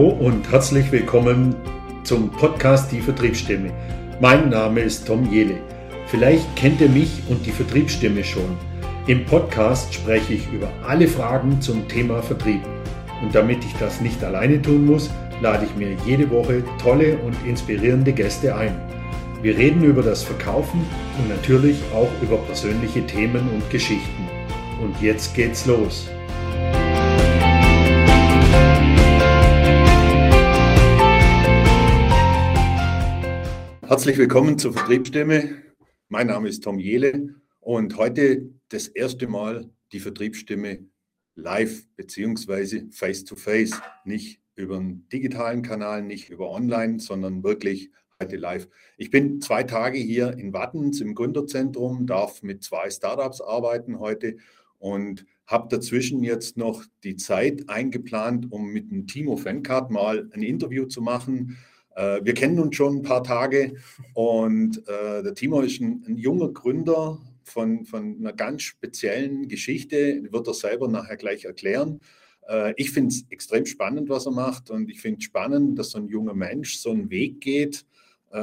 Hallo und herzlich willkommen zum Podcast Die Vertriebsstimme. Mein Name ist Tom Jele. Vielleicht kennt ihr mich und die Vertriebsstimme schon. Im Podcast spreche ich über alle Fragen zum Thema Vertrieb. Und damit ich das nicht alleine tun muss, lade ich mir jede Woche tolle und inspirierende Gäste ein. Wir reden über das Verkaufen und natürlich auch über persönliche Themen und Geschichten. Und jetzt geht's los. Herzlich willkommen zur Vertriebsstimme. Mein Name ist Tom Jele und heute das erste Mal die Vertriebsstimme live beziehungsweise face-to-face. Nicht über einen digitalen Kanal, nicht über online, sondern wirklich heute live. Ich bin zwei Tage hier in Wattens im Gründerzentrum, darf mit zwei Startups arbeiten heute und habe dazwischen jetzt noch die Zeit eingeplant, um mit dem Timo Fencard mal ein Interview zu machen äh, wir kennen uns schon ein paar Tage und äh, der Timo ist ein, ein, junger Gründer von, von einer ganz speziellen Geschichte, wird er selber nachher gleich erklären. Äh, ich finde es extrem spannend, was er macht und ich finde es spannend, dass so ein junger Mensch so einen Weg geht, äh,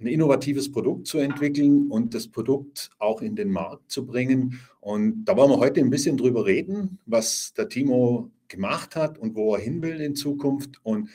ein innovatives Produkt zu entwickeln und das Produkt auch in den Markt zu bringen. Und da wollen wir heute ein bisschen drüber reden, was der Timo gemacht hat und wo er hin will in Zukunft. Und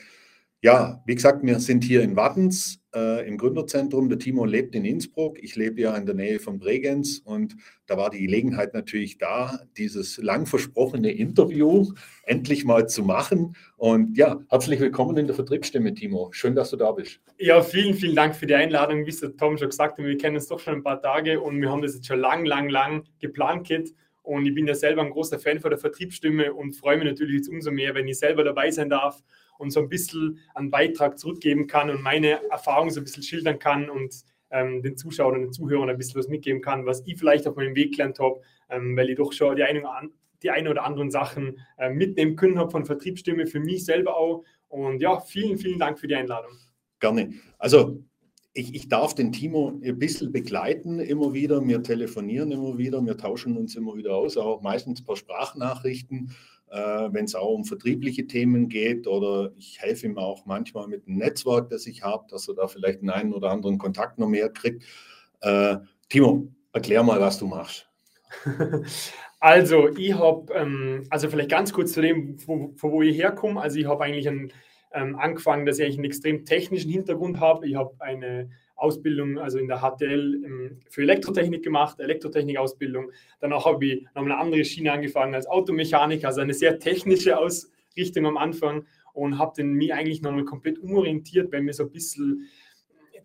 ja, wie gesagt, wir sind hier in Wattens äh, im Gründerzentrum. Der Timo lebt in Innsbruck. Ich lebe ja in der Nähe von Bregenz und da war die Gelegenheit natürlich da, dieses lang versprochene Interview endlich mal zu machen. Und ja, herzlich willkommen in der Vertriebsstimme, Timo. Schön, dass du da bist. Ja, vielen, vielen Dank für die Einladung. Wie es der Tom schon gesagt hat, wir kennen uns doch schon ein paar Tage und wir haben das jetzt schon lang, lang, lang geplant, Kit. Und ich bin ja selber ein großer Fan von der Vertriebsstimme und freue mich natürlich jetzt umso mehr, wenn ich selber dabei sein darf und so ein bisschen einen Beitrag zurückgeben kann und meine Erfahrungen so ein bisschen schildern kann und ähm, den Zuschauern und den Zuhörern ein bisschen was mitgeben kann, was ich vielleicht auf meinem Weg gelernt habe, ähm, weil ich doch schon die eine, die eine oder anderen Sachen äh, mitnehmen können habe von Vertriebsstimme für mich selber auch. Und ja, vielen, vielen Dank für die Einladung. Gerne. Also ich, ich, darf den Timo ein bisschen begleiten immer wieder. Wir telefonieren immer wieder, wir tauschen uns immer wieder aus, auch meistens per Sprachnachrichten wenn es auch um vertriebliche Themen geht oder ich helfe ihm auch manchmal mit dem Netzwerk, das ich habe, dass er da vielleicht einen, einen oder anderen Kontakt noch mehr kriegt. Äh, Timo, erklär mal, was du machst. Also, ich habe, ähm, also vielleicht ganz kurz zu dem, von wo, wo ich herkomme. Also, ich habe eigentlich einen, ähm, angefangen, dass ich einen extrem technischen Hintergrund habe. Ich habe eine Ausbildung, also in der HTL ähm, für Elektrotechnik gemacht, Elektrotechnik-Ausbildung. Danach habe ich noch eine andere Schiene angefangen als Automechaniker, also eine sehr technische Ausrichtung am Anfang und habe dann mich eigentlich nochmal komplett umorientiert, weil mir so ein bisschen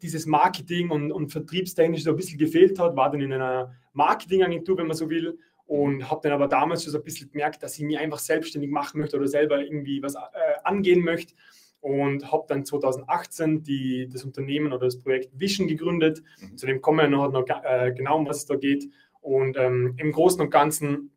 dieses Marketing und, und vertriebstechnisch so ein bisschen gefehlt hat, war dann in einer Marketingagentur, wenn man so will, und habe dann aber damals schon so ein bisschen gemerkt, dass ich mich einfach selbstständig machen möchte oder selber irgendwie was äh, angehen möchte und habe dann 2018 die, das Unternehmen oder das Projekt Vision gegründet. Mhm. Zu dem kommen wir noch, noch äh, genau, um was es da geht. Und ähm, im Großen und Ganzen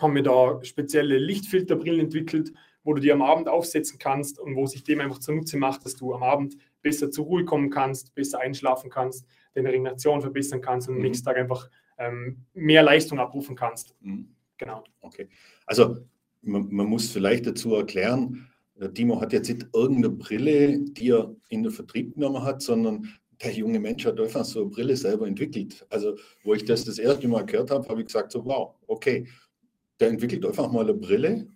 haben wir da spezielle Lichtfilterbrillen entwickelt, wo du die am Abend aufsetzen kannst und wo sich dem einfach zunutze macht, dass du am Abend besser zur Ruhe kommen kannst, besser einschlafen kannst, deine Regeneration verbessern kannst und am mhm. nächsten Tag einfach ähm, mehr Leistung abrufen kannst. Mhm. Genau. Okay. Also man, man muss vielleicht dazu erklären, der Timo hat jetzt nicht irgendeine Brille, die er in den Vertrieb genommen hat, sondern der junge Mensch hat einfach so eine Brille selber entwickelt. Also, wo ich das das erste Mal gehört habe, habe ich gesagt, so, wow, okay, der entwickelt einfach mal eine Brille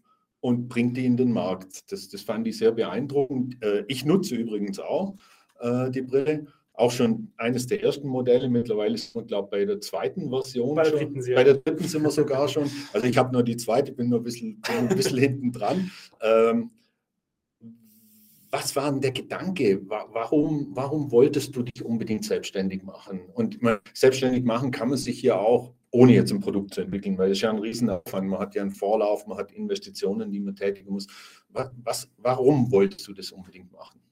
und bringt die in den Markt. Das, das fand ich sehr beeindruckend. Äh, ich nutze übrigens auch äh, die Brille. Auch schon eines der ersten Modelle. Mittlerweile ist man, glaube ich, bei der zweiten Version. Bei der, dritten, schon. bei der dritten sind wir sogar schon. Also ich habe nur die zweite, bin nur ein bisschen, ein bisschen hinten dran. Was war denn der Gedanke? Warum, warum wolltest du dich unbedingt selbstständig machen? Und selbstständig machen kann man sich ja auch, ohne jetzt ein Produkt zu entwickeln, weil es ja ein Riesenaufwand. Man hat ja einen Vorlauf, man hat Investitionen, die man tätigen muss. Was, warum wolltest du das unbedingt machen?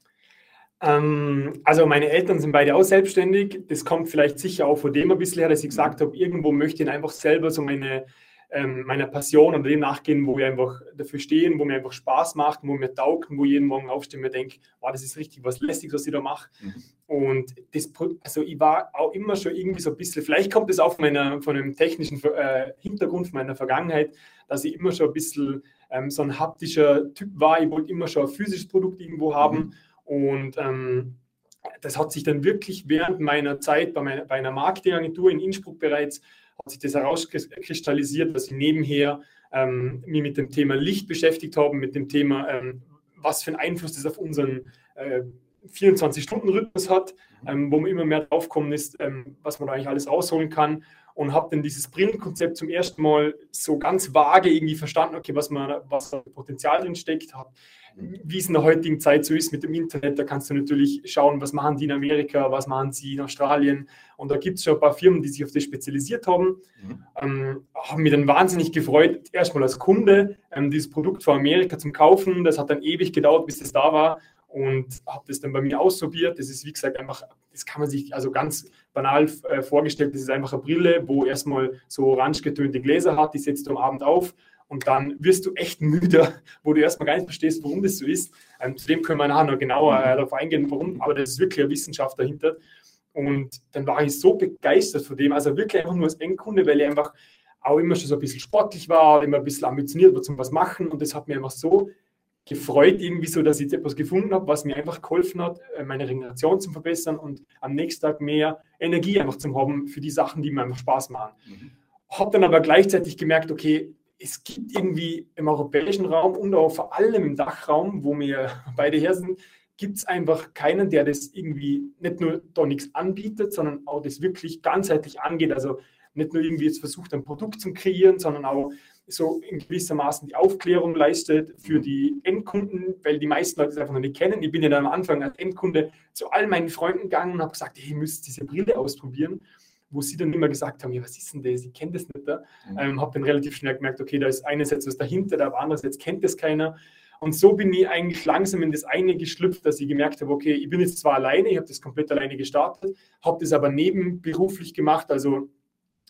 Ähm, also meine Eltern sind beide auch selbstständig. Das kommt vielleicht sicher auch von dem ein bisschen her, dass ich gesagt habe, irgendwo möchte ich einfach selber so meine ähm, meiner Passion und dem nachgehen, wo wir einfach dafür stehen, wo mir einfach Spaß macht, wo mir taugt, wo jeden Morgen aufstehe und mir denke, wow, das ist richtig was Lästiges, was ich da mache. Mhm. Und das, also ich war auch immer schon irgendwie so ein bisschen, vielleicht kommt es auch von, meiner, von einem technischen äh, Hintergrund von meiner Vergangenheit, dass ich immer schon ein bisschen ähm, so ein haptischer Typ war. Ich wollte immer schon ein physisches Produkt irgendwo haben. Mhm. Und ähm, das hat sich dann wirklich während meiner Zeit bei, meiner, bei einer Marketingagentur in Innsbruck bereits hat sich das herauskristallisiert, dass ich nebenher ähm, mich mit dem Thema Licht beschäftigt habe, mit dem Thema, ähm, was für einen Einfluss das auf unseren äh, 24-Stunden-Rhythmus hat, ähm, wo man immer mehr draufkommen ist, ähm, was man da eigentlich alles rausholen kann. Und habe dann dieses Brillenkonzept zum ersten Mal so ganz vage irgendwie verstanden, okay, was, man, was da Potenzial drin steckt, habe wie es in der heutigen Zeit so ist mit dem Internet, da kannst du natürlich schauen, was machen die in Amerika, was machen sie in Australien. Und da gibt es schon ein paar Firmen, die sich auf das spezialisiert haben. Mhm. Ähm, haben mich dann wahnsinnig gefreut, erstmal als Kunde ähm, dieses Produkt von Amerika zum Kaufen. Das hat dann ewig gedauert, bis es da war. Und habe das dann bei mir ausprobiert. Das ist, wie gesagt, einfach, das kann man sich also ganz banal äh, vorgestellt. Das ist einfach eine Brille, wo erstmal so orange getönte Gläser hat. Die setzt du am Abend auf und dann wirst du echt müde, wo du erstmal gar nicht verstehst, warum das so ist. Ähm, zu dem können wir nachher noch genauer äh, darauf eingehen, warum, aber das ist wirklich eine Wissenschaft dahinter. Und dann war ich so begeistert von dem, also wirklich einfach nur als Endkunde, weil ich einfach auch immer schon so ein bisschen sportlich war, immer ein bisschen ambitioniert war zum was machen und das hat mir einfach so gefreut, irgendwie so, dass ich etwas gefunden habe, was mir einfach geholfen hat, äh, meine Regeneration zu verbessern und am nächsten Tag mehr Energie einfach zu haben für die Sachen, die mir einfach Spaß machen. Mhm. Habe dann aber gleichzeitig gemerkt, okay, es gibt irgendwie im europäischen Raum und auch vor allem im Dachraum, wo wir beide her sind, gibt es einfach keinen, der das irgendwie nicht nur da nichts anbietet, sondern auch das wirklich ganzheitlich angeht. Also nicht nur irgendwie jetzt versucht, ein Produkt zu kreieren, sondern auch so in gewissermaßen die Aufklärung leistet für die Endkunden, weil die meisten Leute es einfach noch nicht kennen. Ich bin ja dann am Anfang als Endkunde zu all meinen Freunden gegangen und habe gesagt, hey, ihr müsst diese Brille ausprobieren wo sie dann immer gesagt haben, ja, was ist denn das? Ich kenne das nicht. Da. Mhm. Ähm, habe dann relativ schnell gemerkt, okay, da ist einerseits was dahinter, aber andererseits kennt das keiner. Und so bin ich eigentlich langsam in das eine geschlüpft, dass ich gemerkt habe, okay, ich bin jetzt zwar alleine, ich habe das komplett alleine gestartet, habe das aber nebenberuflich gemacht, also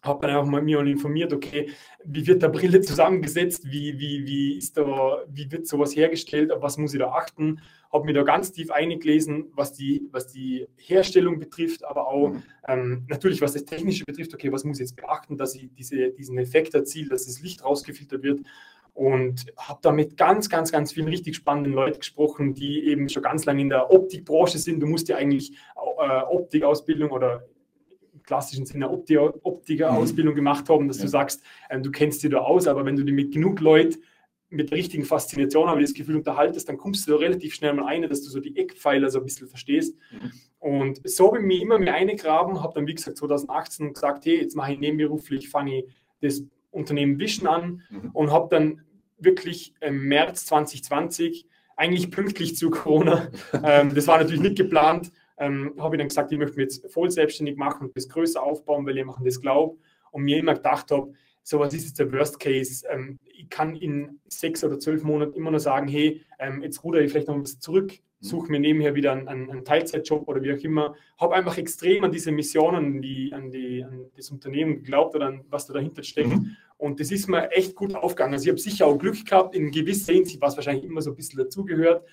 habe dann auch mal mir informiert, okay, wie wird der Brille zusammengesetzt, wie, wie, wie, ist da, wie wird sowas hergestellt, auf was muss ich da achten, habe mir da ganz tief eingelesen, was die, was die Herstellung betrifft, aber auch mhm. ähm, natürlich, was das Technische betrifft, okay, was muss ich jetzt beachten, dass ich diese, diesen Effekt erziele, dass das Licht rausgefiltert wird und habe da mit ganz, ganz, ganz vielen richtig spannenden Leuten gesprochen, die eben schon ganz lange in der Optikbranche sind. Du musst ja eigentlich äh, Optikausbildung oder klassischen Sinne Optiker-Ausbildung mhm. gemacht haben, dass ja. du sagst, ähm, du kennst dich da aus, aber wenn du dich mit genug Leuten mit der richtigen Faszination, habe ich das Gefühl, unterhaltest, dann kommst du da relativ schnell mal ein, dass du so die Eckpfeiler so ein bisschen verstehst. Mhm. Und so habe ich mich immer mehr eingegraben, habe dann, wie gesagt, 2018 gesagt, hey, jetzt mache ich nebenberuflich, fange ich das Unternehmen Vision an mhm. und habe dann wirklich im März 2020, eigentlich pünktlich zu Corona, ähm, das war natürlich nicht geplant, ähm, habe ich dann gesagt, ich möchte mich jetzt voll selbstständig machen und das größer aufbauen, weil ich machen das glaube und mir immer gedacht habe, so was ist jetzt der Worst Case? Ähm, ich kann in sechs oder zwölf Monaten immer nur sagen, hey, ähm, jetzt ruder ich vielleicht noch ein bisschen zurück, mhm. suche mir nebenher wieder einen, einen, Teilzeitjob oder wie auch immer. Habe einfach extrem an diese Missionen, die, an, die, an das Unternehmen geglaubt oder an was da dahinter steckt. Mhm. Und das ist mir echt gut aufgegangen. Also ich habe sicher auch Glück gehabt, in gewisser Hinsicht, was wahrscheinlich immer so ein bisschen dazugehört.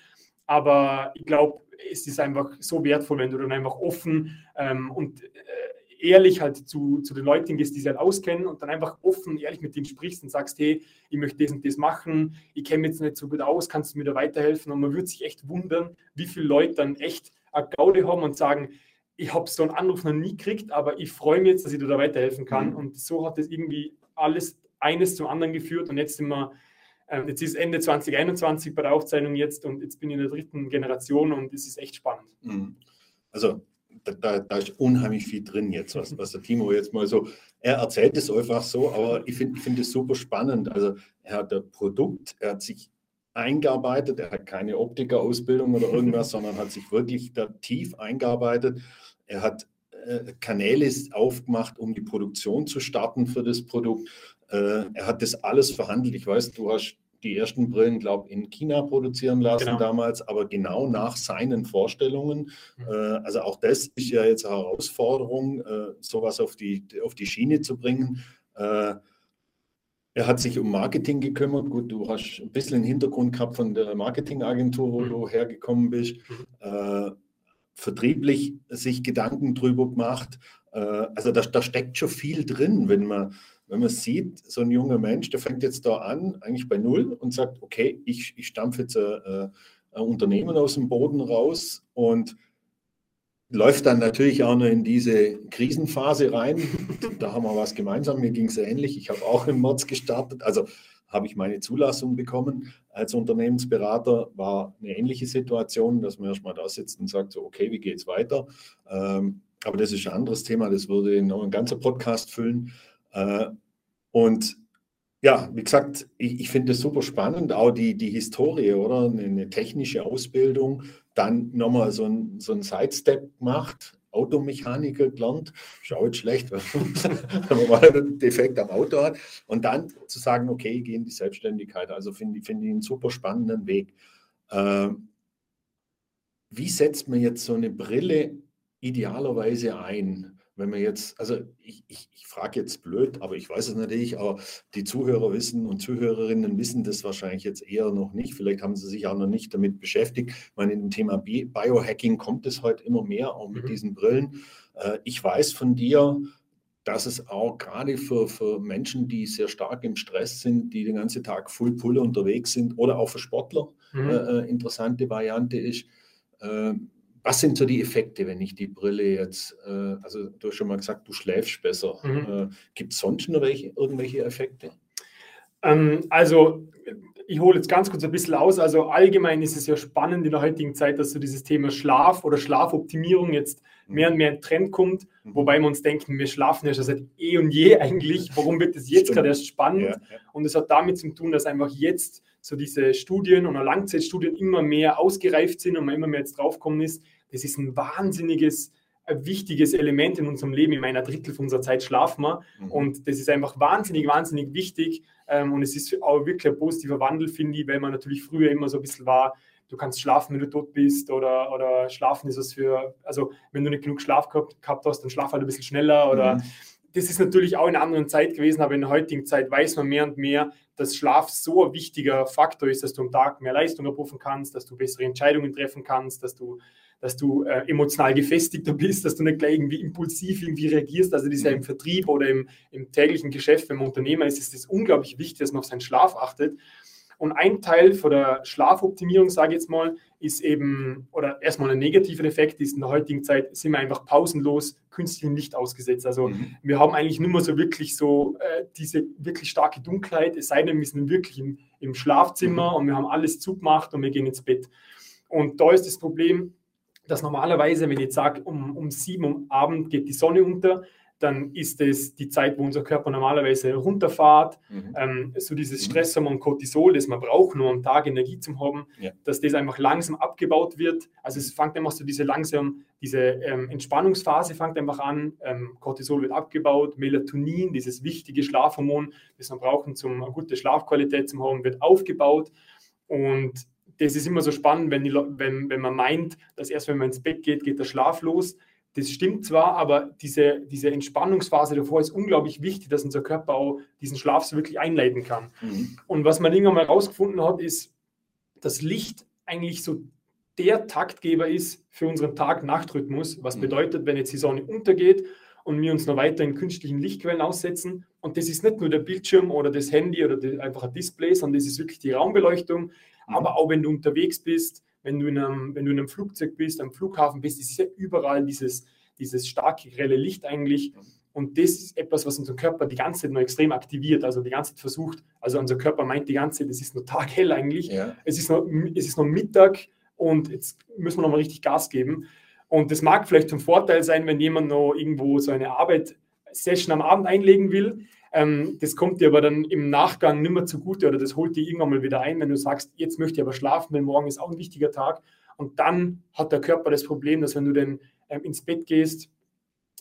Aber ich glaube, es ist einfach so wertvoll, wenn du dann einfach offen ähm, und äh, ehrlich halt zu, zu den Leuten gehst, die sich halt auskennen und dann einfach offen, ehrlich mit denen sprichst und sagst, hey, ich möchte das und das machen, ich kenne mich jetzt nicht so gut aus, kannst du mir da weiterhelfen? Und man würde sich echt wundern, wie viele Leute dann echt eine Gaude haben und sagen, ich habe so einen Anruf noch nie gekriegt, aber ich freue mich jetzt, dass ich dir da weiterhelfen kann. Mhm. Und so hat es irgendwie alles eines zum anderen geführt und jetzt sind wir jetzt ist Ende 2021 bei der Aufzeichnung jetzt und jetzt bin ich in der dritten Generation und es ist echt spannend. Mhm. Also da, da, da, ist unheimlich viel drin jetzt, was, was der Timo jetzt mal so, er erzählt es einfach so, aber ich finde ich find es super spannend. Also er hat ein Produkt, er hat sich eingearbeitet, er hat keine Optikerausbildung oder irgendwas, sondern hat sich wirklich da tief eingearbeitet. Er hat äh, Kanäle aufgemacht, um die Produktion zu starten für das Produkt. Äh, er hat das alles verhandelt. Ich weiß, du hast die ersten Brillen, glaube ich, in China produzieren lassen genau. damals, aber genau nach seinen Vorstellungen. Mhm. Äh, also auch das ist ja jetzt eine Herausforderung, äh, sowas auf die, auf die Schiene zu bringen. Äh, Er hat sich um Marketing gekümmert. Gut, du hast ein bisschen einen Hintergrund gehabt von der Marketingagentur, wo mhm. du hergekommen bist. Mhm. Äh, vertrieblich sich Gedanken drüber gemacht. Äh, also da, da, steckt schon viel drin, wenn man, wenn man sieht, so ein junger Mensch, der fängt jetzt da an, eigentlich bei Null und sagt, okay, ich, ich stampfe jetzt ein, ein Unternehmen aus dem Boden raus und läuft dann natürlich auch noch in diese Krisenphase rein. Da haben wir was gemeinsam. Mir ging es ähnlich. Ich habe auch im März gestartet. Also habe ich meine Zulassung bekommen als Unternehmensberater. War eine ähnliche Situation, dass man erstmal da sitzt und sagt, so, okay, wie geht es weiter? Ähm, aber das ist ein anderes Thema. Das würde noch ein ganzer Podcast füllen. Äh, und ja, wie gesagt, ich, ich finde es super spannend, auch die, die Historie, oder? Eine, technische Ausbildung, dann nochmal so ein, so ein Sidestep gemacht, Automechaniker gelernt, schaut schlecht, wenn man mal einen Defekt am Auto hat. Und dann zu sagen, okay, ich gehe in die Selbstständigkeit. Also finde find ich einen super spannenden Weg. Ähm, wie setzt man jetzt so eine Brille idealerweise ein? Wenn man jetzt, also ich, ich, ich frage jetzt blöd, aber ich weiß es natürlich, aber die Zuhörer wissen und Zuhörerinnen wissen das wahrscheinlich jetzt eher noch nicht. Vielleicht haben sie sich auch noch nicht damit beschäftigt. Ich meine, in dem Thema Biohacking kommt es heute immer mehr, auch mit mhm. diesen Brillen. Äh, ich weiß von dir, dass es auch gerade für, für Menschen, die sehr stark im Stress sind, die den ganzen Tag Full Pull unterwegs sind oder auch für Sportler mhm. äh, äh interessante Variante ist. Äh, was sind so die Effekte, wenn ich die Brille jetzt, äh, also du hast schon mal gesagt, du schläfst besser. Mhm. Äh, Gibt es sonst noch welche, irgendwelche Effekte? Ähm, also ich hole jetzt ganz kurz ein bisschen aus. Also allgemein ist es ja spannend in der heutigen Zeit, dass so dieses Thema Schlaf oder Schlafoptimierung jetzt mhm. mehr und mehr in Trend kommt, mhm. wobei wir uns denken, wir schlafen ja schon seit eh und je eigentlich. Warum wird es jetzt gerade erst spannend? Ja, ja. Und es hat damit zu tun, dass einfach jetzt so diese Studien und Langzeitstudien immer mehr ausgereift sind und man immer mehr jetzt draufkommen ist, das ist ein wahnsinniges, ein wichtiges Element in unserem Leben. In einer Drittel von unserer Zeit schlafen wir. Mhm. Und das ist einfach wahnsinnig, wahnsinnig wichtig. Ähm, und es ist auch wirklich ein positiver Wandel, finde ich, weil man natürlich früher immer so ein bisschen war, du kannst schlafen, wenn du tot bist oder, oder schlafen ist was für, also wenn du nicht genug Schlaf gehabt, gehabt hast, dann schlaf halt ein bisschen schneller oder mhm. das ist natürlich auch in einer anderen Zeit gewesen, aber in der heutigen Zeit weiß man mehr und mehr, dass Schlaf so ein wichtiger Faktor ist, dass du am Tag mehr Leistung abrufen kannst, dass du bessere Entscheidungen treffen kannst, dass du dass du äh, emotional gefestigter bist, dass du nicht gleich irgendwie impulsiv irgendwie reagierst. Also das ist ja im mhm. Vertrieb oder im, im täglichen Geschäft, wenn man Unternehmer ist, ist es unglaublich wichtig, dass man auf seinen Schlaf achtet. Und ein Teil von der Schlafoptimierung, sage ich jetzt mal, ist eben, oder erstmal ein negativer Effekt ist, in der heutigen Zeit sind wir einfach pausenlos künstlichem Licht ausgesetzt. Also mhm. wir haben eigentlich nur mehr so wirklich so äh, diese wirklich starke Dunkelheit, es sei denn, wir sind wirklich im, im Schlafzimmer mhm. und wir haben alles zugemacht und wir gehen ins Bett. Und da ist das Problem, dass normalerweise, wenn ich jetzt sage, um, um sieben Uhr Abend geht die Sonne unter, dann ist es die Zeit, wo unser Körper normalerweise runterfährt. Mhm. Ähm, so dieses mhm. Stresshormon Cortisol, das man braucht, um am Tag Energie zu haben, ja. dass das einfach langsam abgebaut wird. Also es fängt einfach so diese langsam, diese ähm, Entspannungsphase fängt einfach an. Ähm, Cortisol wird abgebaut, Melatonin, dieses wichtige Schlafhormon, das man braucht, um eine gute Schlafqualität zu haben, wird aufgebaut. Und das ist immer so spannend, wenn, die, wenn, wenn man meint, dass erst wenn man ins Bett geht, geht der Schlaf los. Das stimmt zwar, aber diese, diese Entspannungsphase davor ist unglaublich wichtig, dass unser Körper auch diesen Schlaf so wirklich einleiten kann. Mhm. Und was man irgendwann mal herausgefunden hat, ist, dass Licht eigentlich so der Taktgeber ist für unseren Tag-Nacht-Rhythmus. Was mhm. bedeutet, wenn jetzt die Sonne untergeht und wir uns noch weiter in künstlichen Lichtquellen aussetzen. Und das ist nicht nur der Bildschirm oder das Handy oder die, einfach ein Display, sondern das ist wirklich die Raumbeleuchtung, Mhm. aber auch wenn du unterwegs bist, wenn du in einem, wenn du in einem Flugzeug bist, am Flughafen bist, ist ja überall dieses, dieses starke, grelle Licht eigentlich. Mhm. Und das ist etwas, was unser Körper die ganze Zeit noch extrem aktiviert, also die ganze Zeit versucht. Also unser Körper meint die ganze Zeit, es ist nur taghell eigentlich. Ja. Es, ist noch, es ist noch Mittag und jetzt müssen wir noch mal richtig Gas geben. Und das mag vielleicht zum Vorteil sein, wenn jemand noch irgendwo so eine Arbeit-Session am Abend einlegen will. Ähm, das kommt dir aber dann im Nachgang nicht mehr zugute oder das holt dir irgendwann mal wieder ein, wenn du sagst, jetzt möchte ich aber schlafen, weil morgen ist auch ein wichtiger Tag. Und dann hat der Körper das Problem, dass wenn du dann ähm, ins Bett gehst,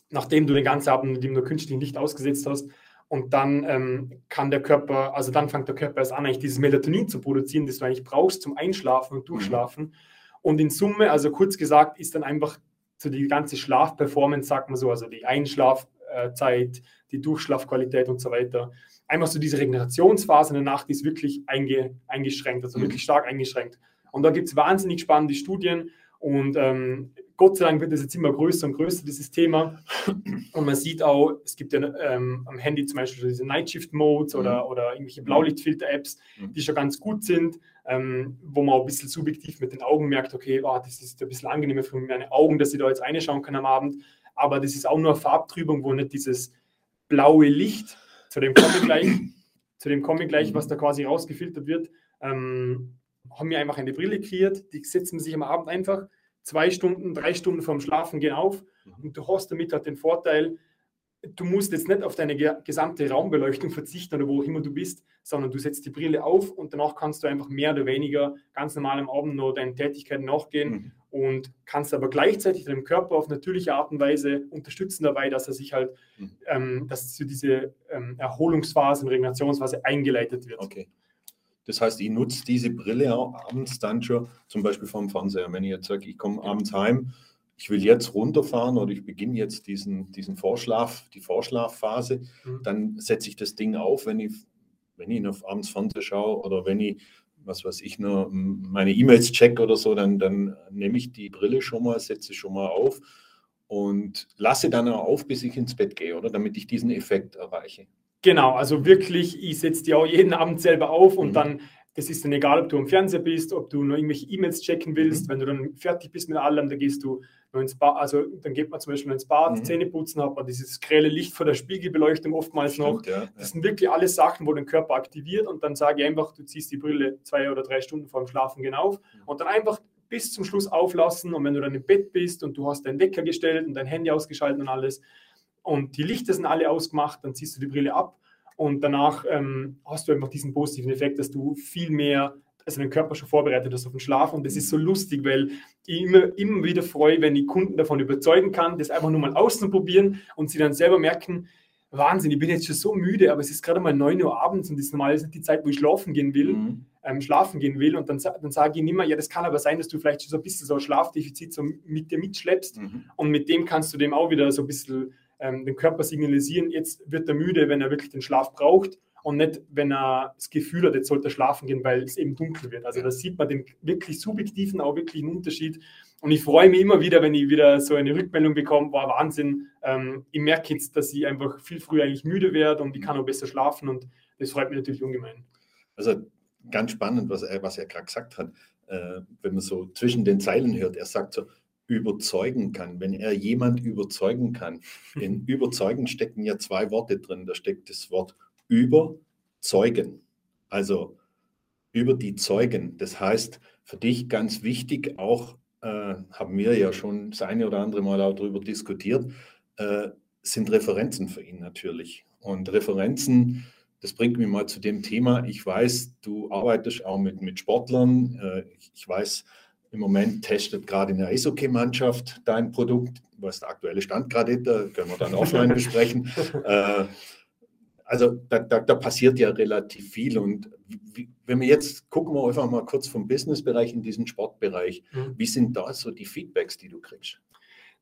nachdem du den ganzen Abend mit dem nur künstlichen Licht ausgesetzt hast, und dann ähm, kann der Körper, also dann fängt der Körper erst an, eigentlich dieses Melatonin zu produzieren, das du eigentlich brauchst zum Einschlafen und Durchschlafen. Mhm. Und in Summe, also kurz gesagt, ist dann einfach so die ganze Schlafperformance, sagt man so, also die Einschlaf, Schlafzeit, die Durchschlafqualität und so weiter. Einfach so diese Regenerationsphase in der Nacht ist wirklich einge, eingeschränkt, also mhm. wirklich stark eingeschränkt. Und da gibt es wahnsinnig spannende Studien und ähm, Gott sei Dank wird das jetzt immer größer und größer, dieses Thema. Und man sieht auch, es gibt ja ähm, am Handy zum Beispiel diese Nightshift-Modes mhm. oder, oder irgendwelche Blaulichtfilter-Apps, mhm. die schon ganz gut sind, ähm, wo man auch ein bisschen subjektiv mit den Augen merkt, okay, oh, das ist ein bisschen angenehmer für meine Augen, dass ich da jetzt reinschauen kann am Abend. Aber das ist auch nur Farbtrübung, wo nicht dieses blaue Licht, zu dem komme ich gleich, zu dem komme ich gleich, was da quasi rausgefiltert wird, ähm, haben wir einfach eine Brille kreiert, die setzen sich am Abend einfach zwei Stunden, drei Stunden vorm Schlafen gehen auf mhm. und du hast damit halt den Vorteil, du musst jetzt nicht auf deine gesamte Raumbeleuchtung verzichten oder wo auch immer du bist, sondern du setzt die Brille auf und danach kannst du einfach mehr oder weniger ganz normal am Abend noch deinen Tätigkeiten nachgehen mhm. und kannst aber gleichzeitig deinem Körper auf natürliche Art und Weise unterstützen dabei, dass er sich halt, mhm. ähm, dass so diese ähm, Erholungsphase und Regenerationsphase eingeleitet wird. Okay. Das heißt, ich nutze diese Brille auch abends dann schon, zum Beispiel vom Fernseher. Wenn ich jetzt sage, ich komme abends heim, ich will jetzt runterfahren oder ich beginne jetzt diesen, diesen Vorschlaf, die Vorschlafphase, mhm. dann setze ich das Ding auf, wenn ich, wenn ich auf abends Fernseher schaue oder wenn ich, was weiß ich, nur meine E-Mails check oder so, dann, dann nehme ich die Brille schon mal, setze schon mal auf und lasse dann auch auf, bis ich ins Bett gehe, oder damit ich diesen Effekt erreiche. Genau, also wirklich, ich setze die auch jeden Abend selber auf und mhm. dann, das ist dann egal, ob du am Fernseher bist, ob du noch irgendwelche E-Mails checken willst, mhm. wenn du dann fertig bist mit allem, dann gehst du noch ins Bad, also dann geht man zum Beispiel ins Bad, mhm. Zähne putzen, hat man dieses grelle Licht vor der Spiegelbeleuchtung oftmals Stimmt, noch. Ja, das sind wirklich alles Sachen, wo den Körper aktiviert und dann sage ich einfach, du ziehst die Brille zwei oder drei Stunden vor dem Schlafen gehen auf mhm. und dann einfach bis zum Schluss auflassen und wenn du dann im Bett bist und du hast deinen Wecker gestellt und dein Handy ausgeschaltet und alles, und die Lichter sind alle ausgemacht, dann ziehst du die Brille ab und danach ähm, hast du einfach diesen positiven Effekt, dass du viel mehr, also dein Körper schon vorbereitet hast auf den Schlaf und das ist so lustig, weil ich immer, immer wieder freue, wenn ich Kunden davon überzeugen kann, das einfach nur mal auszuprobieren und sie dann selber merken, Wahnsinn, ich bin jetzt schon so müde, aber es ist gerade mal 9 Uhr abends und das ist normalerweise die Zeit, wo ich schlafen gehen will, mhm. ähm, schlafen gehen will. Und dann, dann sage ich immer, ja, das kann aber sein, dass du vielleicht schon so ein bisschen so ein Schlafdefizit so mit dir mitschleppst. Mhm. Und mit dem kannst du dem auch wieder so ein bisschen ähm, dem Körper signalisieren, jetzt wird er müde, wenn er wirklich den Schlaf braucht und nicht, wenn er das Gefühl hat, jetzt sollte er schlafen gehen, weil es eben dunkel wird. Also da sieht man den wirklich subjektiven, auch wirklich einen Unterschied. Und ich freue mich immer wieder, wenn ich wieder so eine Rückmeldung bekomme, war Wahnsinn. Ähm, ich merke jetzt, dass ich einfach viel früher eigentlich müde werde und ich kann auch besser schlafen und das freut mich natürlich ungemein. Also ganz spannend, was er, was er gerade gesagt hat, äh, wenn man so zwischen den Zeilen hört. Er sagt so, überzeugen kann, wenn er jemand überzeugen kann. In überzeugen stecken ja zwei Worte drin. Da steckt das Wort überzeugen. Also über die Zeugen. Das heißt, für dich ganz wichtig, auch äh, haben wir ja schon das eine oder andere Mal auch darüber diskutiert, äh, sind Referenzen für ihn natürlich. Und Referenzen, das bringt mich mal zu dem Thema. Ich weiß, du arbeitest auch mit, mit Sportlern. Äh, ich weiß, im Moment testet gerade in der Eishockey-Mannschaft dein Produkt. Was der aktuelle Stand gerade ist, da können wir dann offline besprechen. Äh, also da, da, da, passiert ja relativ viel. Und wie, wenn wir jetzt gucken wir einfach mal kurz vom Businessbereich in diesen Sportbereich, mhm. wie sind da so die Feedbacks, die du kriegst?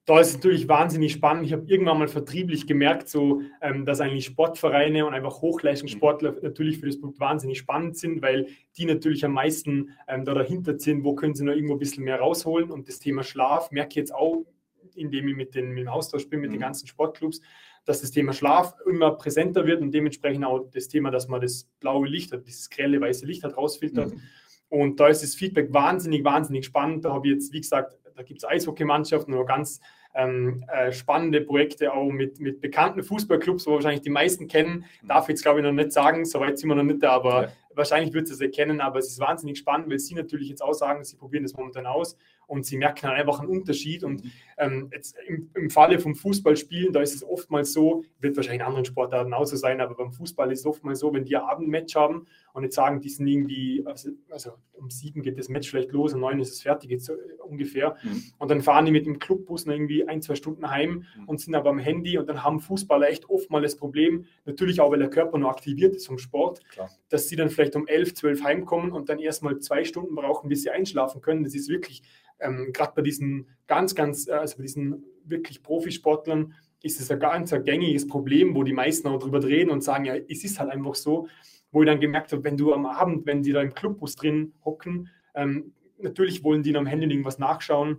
Da ist es natürlich wahnsinnig spannend. Ich habe irgendwann mal vertrieblich gemerkt, so, ähm, dass eigentlich Sportvereine und einfach Hochleistungssportler mhm. natürlich für das Produkt wahnsinnig spannend sind, weil die natürlich am meisten ähm, da dahinter sind, wo können sie noch irgendwo ein bisschen mehr rausholen. Und das Thema Schlaf merke ich jetzt auch, indem ich mit, den, mit dem Austausch bin mit mhm. den ganzen Sportclubs, dass das Thema Schlaf immer präsenter wird und dementsprechend auch das Thema, dass man das blaue Licht, dieses grelle weiße Licht hat rausfiltert. Mhm. Und da ist das Feedback wahnsinnig, wahnsinnig spannend. Da habe ich jetzt, wie gesagt, da gibt es Eishockeymannschaften oder ganz ähm, äh, spannende Projekte auch mit, mit bekannten Fußballclubs, wo wahrscheinlich die meisten kennen. Mhm. Darf ich jetzt, glaube ich, noch nicht sagen, soweit sind wir noch nicht da, aber ja. wahrscheinlich wird es erkennen. Aber es ist wahnsinnig spannend, weil Sie natürlich jetzt auch sagen, Sie probieren das momentan aus und Sie merken dann einfach einen Unterschied. Und mhm. ähm, jetzt im, im Falle vom Fußballspielen, da ist es oftmals so, wird wahrscheinlich in anderen Sportarten auch so sein, aber beim Fußball ist es oftmals so, wenn die ein Abendmatch haben und jetzt sagen, die sind irgendwie, also, also um sieben geht das Match vielleicht los, um neun ist es fertig, jetzt so ungefähr. Mhm. Und dann fahren die mit dem Clubbus irgendwie ein, zwei Stunden heim mhm. und sind aber am Handy und dann haben Fußballer echt oft mal das Problem, natürlich auch, weil der Körper noch aktiviert ist vom Sport, Klar. dass sie dann vielleicht um elf, zwölf heimkommen und dann erstmal zwei Stunden brauchen, bis sie einschlafen können. Das ist wirklich, ähm, gerade bei diesen ganz, ganz, äh, also bei diesen wirklich Profisportlern, ist es ein ganz ein gängiges Problem, wo die meisten auch drüber reden und sagen, ja, es ist halt einfach so, wo ich dann gemerkt habe, wenn du am Abend, wenn die da im Clubbus drin hocken, ähm, natürlich wollen die am Handy irgendwas nachschauen,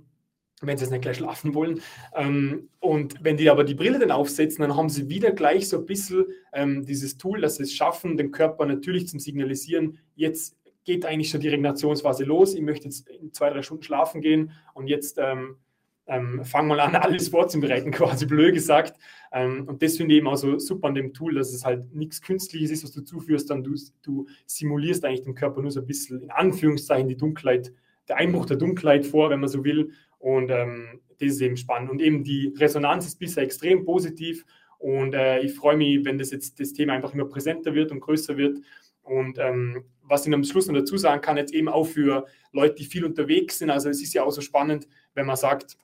wenn sie jetzt nicht gleich schlafen wollen. Ähm, und wenn die aber die Brille dann aufsetzen, dann haben sie wieder gleich so ein bisschen ähm, dieses Tool, dass sie es schaffen, den Körper natürlich zum Signalisieren, jetzt geht eigentlich schon die Regenerationsphase los, ich möchte jetzt in zwei, drei Stunden schlafen gehen und jetzt ähm, ähm, fang mal an, alles vorzubereiten, quasi blöd gesagt. Ähm, und das finde ich eben auch so super an dem Tool, dass es halt nichts Künstliches ist, was du zuführst, dann du, du simulierst eigentlich dem Körper nur so ein bisschen, in Anführungszeichen, die Dunkelheit, der Einbruch der Dunkelheit vor, wenn man so will. Und ähm, das ist eben spannend. Und eben die Resonanz ist bisher extrem positiv. Und äh, ich freue mich, wenn das jetzt das Thema einfach immer präsenter wird und größer wird. Und ähm, was ich am Schluss noch dazu sagen kann, jetzt eben auch für Leute, die viel unterwegs sind. Also es ist ja auch so spannend, wenn man sagt,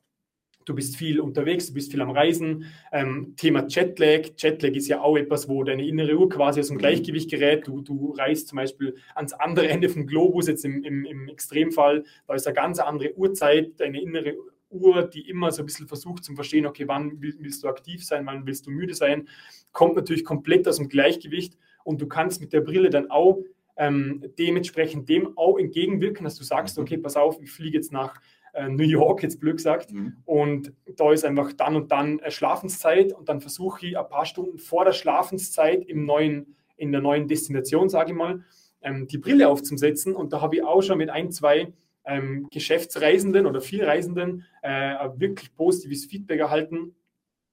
du bist viel unterwegs, du bist viel am Reisen. Ähm, Thema Jetlag. Jetlag ist ja auch etwas, wo deine innere Uhr quasi aus dem mhm. Gleichgewicht gerät. Du, du reist zum Beispiel ans andere Ende vom Globus, jetzt im, im, im Extremfall, da ist eine ganz andere Uhrzeit, deine innere Uhr, die immer so ein bisschen versucht zu verstehen, okay, wann willst du aktiv sein, wann willst du müde sein, kommt natürlich komplett aus dem Gleichgewicht und du kannst mit der Brille dann auch ähm, dementsprechend dem auch entgegenwirken, dass du sagst, mhm. okay, pass auf, ich fliege jetzt nach äh, New York, jetzt blöd gesagt. Mhm. Und da ist einfach dann und dann Schlafenszeit und dann versuche ich ein paar Stunden vor der Schlafenszeit im neuen, in der neuen Destination, sage ich mal, ähm, die Brille aufzusetzen. Und da habe ich auch schon mit ein, zwei ähm, Geschäftsreisenden oder Vielreisenden äh, wirklich positives Feedback erhalten,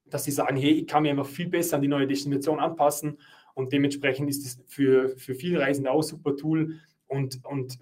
dass sie sagen, hey, ich kann mir einfach viel besser an die neue Destination anpassen und dementsprechend ist es für, für Vielreisende auch ein super Tool und, und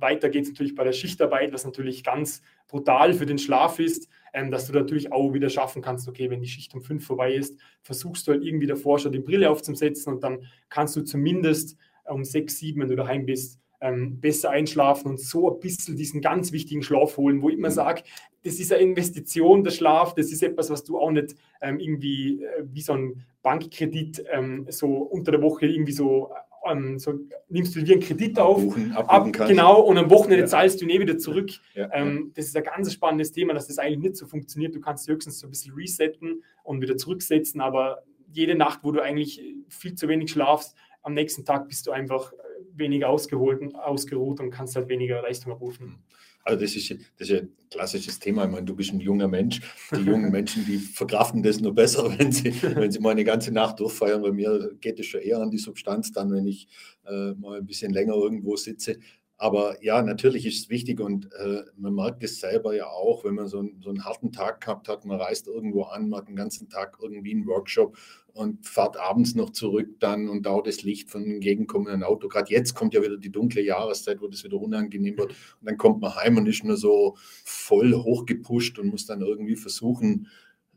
weiter geht es natürlich bei der Schichtarbeit, was natürlich ganz brutal für den Schlaf ist, ähm, dass du natürlich auch wieder schaffen kannst, okay, wenn die Schicht um fünf vorbei ist, versuchst du halt irgendwie davor schon die Brille aufzusetzen und dann kannst du zumindest um sechs, sieben, wenn du daheim bist, ähm, besser einschlafen und so ein bisschen diesen ganz wichtigen Schlaf holen, wo ich immer mhm. sage, das ist eine Investition, der Schlaf, das ist etwas, was du auch nicht ähm, irgendwie äh, wie so ein Bankkredit ähm, so unter der Woche irgendwie so ähm, so nimmst du dir einen Kredit auf, ab, genau, und am Wochenende ja. zahlst du ihn eh wieder zurück. Ja, ähm, das ist ein ganz spannendes Thema, dass das eigentlich nicht so funktioniert. Du kannst höchstens so ein bisschen resetten und wieder zurücksetzen, aber jede Nacht, wo du eigentlich viel zu wenig schlafst, am nächsten Tag bist du einfach weniger ausgeholt und ausgeruht und kannst halt weniger Leistung abrufen. Also das ist, das ist ein klassisches Thema. Ich meine, du bist ein junger Mensch. Die jungen Menschen, die verkraften das nur besser, wenn sie, wenn sie mal eine ganze Nacht durchfeiern. Bei mir geht es schon eher an die Substanz dann, wenn ich äh, mal ein bisschen länger irgendwo sitze. Aber ja, natürlich ist es wichtig und äh, man merkt es selber ja auch, wenn man so, ein, so, einen harten Tag gehabt hat, man reist irgendwo an, man hat den ganzen Tag irgendwie einen Workshop und fahrt abends noch zurück dann und dauert das Licht von einem entgegenkommenden Auto. Gerade jetzt kommt ja wieder die dunkle Jahreszeit, wo das wieder unangenehm wird. Und dann kommt man heim und ist nur so voll hochgepusht und muss dann irgendwie versuchen,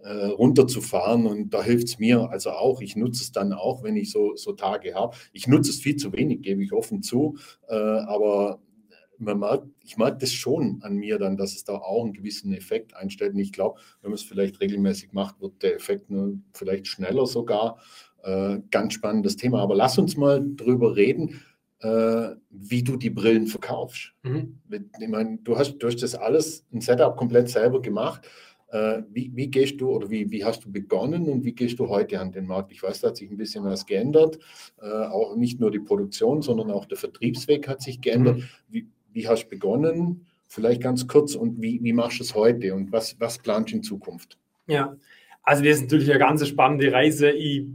äh, runterzufahren. Und da hilft es mir also auch. Ich nutze es dann auch, wenn ich so, so Tage habe. Ich nutze es viel zu wenig, gebe ich offen zu. Äh, aber man merkt, ich merke das schon an mir dann, dass es da auch einen gewissen Effekt einstellt. Und ich glaube, wenn man es vielleicht regelmäßig macht, wird der Effekt vielleicht schneller sogar. Äh, ganz spannendes Thema. Aber lass uns mal drüber reden, äh, wie du die Brillen verkaufst. Mhm. Ich meine, du hast durch das alles ein Setup komplett selber gemacht. Äh, wie, wie, gehst du oder wie, wie, hast du begonnen und wie gehst du heute an den Markt? Ich weiß, da hat sich ein bisschen was geändert. Äh, auch nicht nur die Produktion, sondern auch der Vertriebsweg hat sich geändert. Mhm. Wie, wie, hast du begonnen? Vielleicht ganz kurz und wie, machst du es heute und was, was planst du in Zukunft? Ja, also das ist natürlich eine ganz spannende Reise. Ich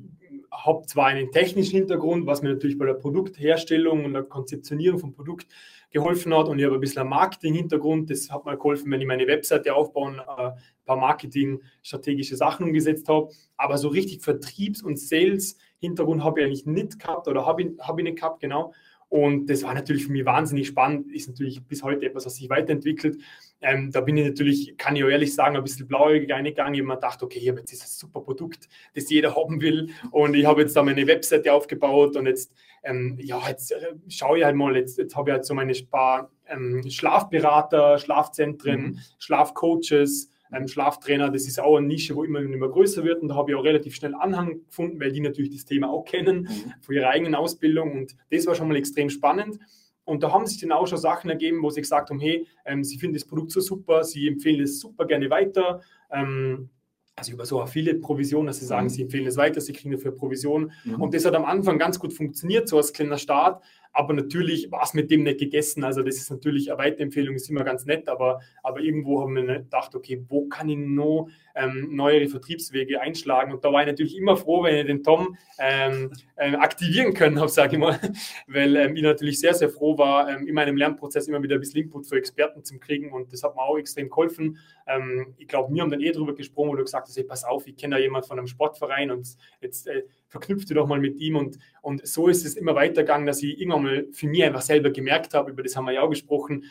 habe zwar einen technischen Hintergrund, was mir natürlich bei der Produktherstellung und der Konzeptionierung vom Produkt geholfen hat und ich habe ein bisschen einen Marketing-Hintergrund. Das hat mir geholfen, wenn ich meine Webseite aufbauen, äh, paar Marketing-strategische Sachen umgesetzt habe. Aber so richtig Vertriebs- und Sales-Hintergrund habe ich eigentlich nicht gehabt oder habe ich, hab ich nicht gehabt, genau. Und das war natürlich für mich wahnsinnig spannend, ist natürlich bis heute etwas, was sich weiterentwickelt. Ähm, da bin ich natürlich, kann ich auch ehrlich sagen, ein bisschen blauäugig eingegangen. Ich habe mir gedacht, okay, ich habe jetzt dieses super Produkt, das jeder haben will. Und ich habe jetzt da meine Webseite aufgebaut und jetzt, ähm, ja, jetzt äh, schaue ich halt mal, jetzt, jetzt habe ich halt so meine paar ähm, Schlafberater, Schlafzentren, mhm. Schlafcoaches, ähm, Schlaftrainer, das ist auch eine Nische, wo immer, immer größer wird und da habe ich auch relativ schnell Anhang gefunden, weil die natürlich das Thema auch kennen mhm. von ihrer eigenen Ausbildung und das war schon mal extrem spannend. Und da haben sich dann auch schon Sachen ergeben, wo sie gesagt haben, hey, ähm, sie finden das Produkt so super, sie empfehlen es super gerne weiter. Ähm, also über so viele Provisionen, dass sie sagen, mhm. sie empfehlen es weiter, sie kriegen dafür Provision. Mhm. Und das hat am Anfang ganz gut funktioniert, so als kleiner Start. Aber natürlich war es mit dem nicht gegessen. Also das ist natürlich eine Weiterempfehlung, ist immer ganz nett, aber, aber irgendwo haben wir gedacht, okay, wo kann ich noch ähm, neuere Vertriebswege einschlagen? Und da war ich natürlich immer froh, wenn ich den Tom ähm, äh, aktivieren können habe, sage ich mal, weil ähm, ich natürlich sehr, sehr froh war, ähm, in meinem Lernprozess immer wieder ein bisschen Input für Experten zu kriegen und das hat mir auch extrem geholfen. Ähm, ich glaube, wir haben dann eh drüber gesprochen, wo du gesagt hast, hey, pass auf, ich kenne da jemand von einem Sportverein und jetzt äh, verknüpft doch mal mit ihm und, und so ist es immer weitergegangen, dass ich irgendwann mal für mich einfach selber gemerkt habe, über das haben wir ja auch gesprochen,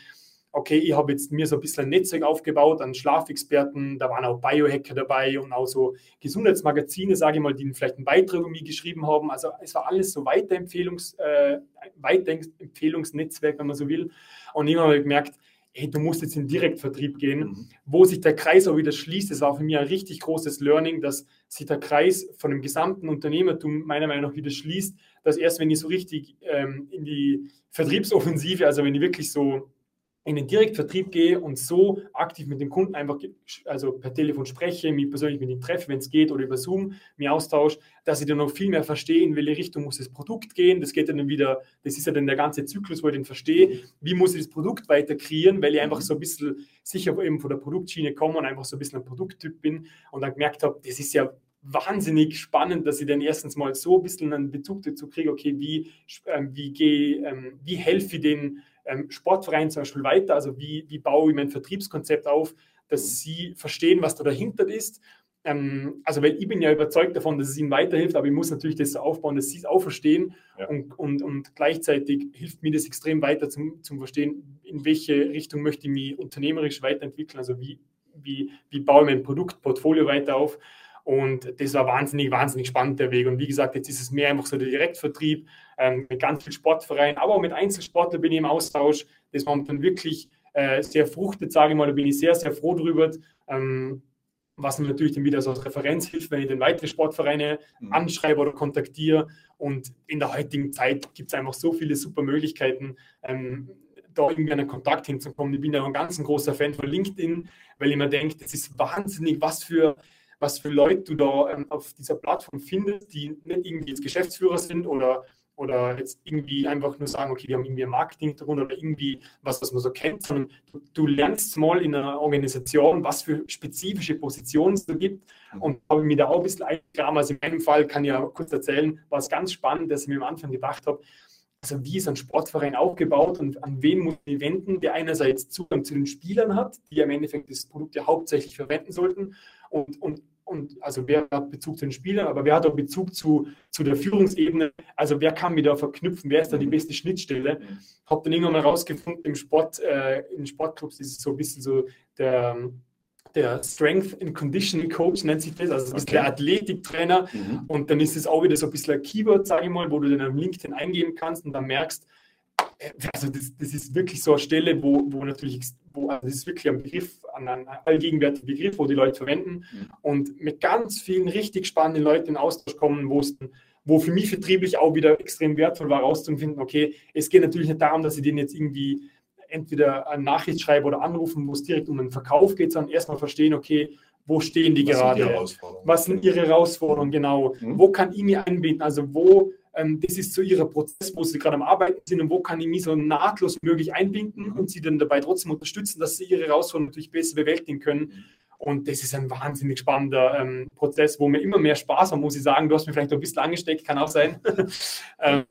okay, ich habe jetzt mir so ein bisschen ein Netzwerk aufgebaut an Schlafexperten, da waren auch Biohacker dabei und auch so Gesundheitsmagazine, sage ich mal, die vielleicht einen Beitrag über mich geschrieben haben. Also es war alles so Weiterempfehlungs, äh, Weiterempfehlungsnetzwerk, wenn man so will. Und irgendwann habe ich gemerkt, hey, du musst jetzt in Direktvertrieb gehen, mhm. wo sich der Kreis auch wieder schließt. Das war für mich ein richtig großes Learning, dass sich der Kreis von dem gesamten Unternehmertum meiner Meinung nach wieder schließt, dass erst wenn ich so richtig ähm, in die Vertriebsoffensive, also wenn ich wirklich so in den Direktvertrieb gehe und so aktiv mit dem Kunden einfach, also per Telefon spreche, mich persönlich mit ihm treffe, wenn es geht, oder über Zoom mich austausche, dass ich dann noch viel mehr verstehe, in welche Richtung muss das Produkt gehen. Das geht dann wieder, das ist ja dann der ganze Zyklus, wo ich den verstehe, wie muss ich das Produkt weiter kreieren, weil ich einfach so ein bisschen sicher eben von der Produktschiene komme und einfach so ein bisschen ein Produkttyp bin und dann gemerkt habe, das ist ja wahnsinnig spannend, dass ich dann erstens mal so ein bisschen einen Bezug dazu kriege, okay, wie, ähm, wie, gehe, ähm, wie helfe ich den ähm, Sportverein zum Beispiel weiter? Also wie, wie baue ich mein Vertriebskonzept auf, dass sie verstehen, was da dahinter ist? Ähm, also weil ich bin ja überzeugt davon, dass es ihnen weiterhilft, aber ich muss natürlich das so aufbauen, dass sie es auch verstehen ja. und, und, und gleichzeitig hilft mir das extrem weiter zum, zum Verstehen, in welche Richtung möchte ich mich unternehmerisch weiterentwickeln, also wie, wie, wie baue ich mein Produktportfolio weiter auf. Und das war wahnsinnig, wahnsinnig spannend, der Weg. Und wie gesagt, jetzt ist es mehr einfach so der Direktvertrieb ähm, mit ganz vielen Sportvereinen, aber auch mit Einzelsportlern bin ich im Austausch. Das momentan wirklich äh, sehr fruchtet, sage ich mal. Da bin ich sehr, sehr froh drüber. Ähm, was mir natürlich dann wieder so als Referenz hilft, wenn ich den weitere Sportvereine mhm. anschreibe oder kontaktiere. Und in der heutigen Zeit gibt es einfach so viele super Möglichkeiten, ähm, da irgendwie einen Kontakt hinzukommen. Ich bin ja ein ganz ein großer Fan von LinkedIn, weil ich mir denke, das ist wahnsinnig, was für was für Leute du da ähm, auf dieser Plattform findest, die nicht irgendwie jetzt Geschäftsführer sind oder, oder jetzt irgendwie einfach nur sagen, okay, die haben irgendwie ein Marketing-Hintergrund oder irgendwie was, was man so kennt, sondern du, du, lernst mal in einer Organisation, was für spezifische Positionen es da gibt mhm. und habe mir da auch ein bisschen eingegraben. Also in meinem Fall kann ich ja kurz erzählen, war es ganz spannend, dass ich mir am Anfang gedacht habe, also wie ist ein Sportverein aufgebaut und an wen muss ich wenden, der einerseits Zugang zu den Spielern hat, die im Endeffekt das Produkt ja hauptsächlich verwenden sollten und, und, und also wer hat Bezug zu den Spielern, aber wer hat auch Bezug zu, zu der Führungsebene, also wer kann mich da verknüpfen, wer ist da die mhm. beste Schnittstelle. Habe dann irgendwann mal rausgefunden, im Sport, äh, in Sportclubs ist es so ein bisschen so der der Strength and Conditioning Coach nennt sich das, also das okay. der Athletiktrainer. Mhm. Und dann ist es auch wieder so ein bisschen ein Keyword, sage ich mal, wo du dann am LinkedIn eingeben kannst und dann merkst, also das, das ist wirklich so eine Stelle, wo, wo natürlich, wo, also das ist wirklich ein Begriff, ein, ein allgegenwärtiger Begriff, wo die Leute verwenden mhm. und mit ganz vielen richtig spannenden Leuten in Austausch kommen, wo es wo für mich vertrieblich auch wieder extrem wertvoll war, herauszufinden, okay, es geht natürlich nicht darum, dass ich den jetzt irgendwie entweder eine Nachricht schreibe oder anrufen, wo es direkt um den Verkauf geht, sondern erstmal verstehen, okay, wo stehen die Was gerade? Sind Was sind ihre Herausforderungen? Genau. Mhm. Wo kann ich mich einbinden? Also wo, das ist so ihr Prozess, wo sie gerade am Arbeiten sind und wo kann ich mich so nahtlos möglich einbinden mhm. und sie dann dabei trotzdem unterstützen, dass sie ihre Herausforderungen natürlich besser bewältigen können. Und das ist ein wahnsinnig spannender ähm, Prozess, wo mir immer mehr Spaß hat, muss ich sagen. Du hast mich vielleicht ein bisschen angesteckt, kann auch sein. ähm,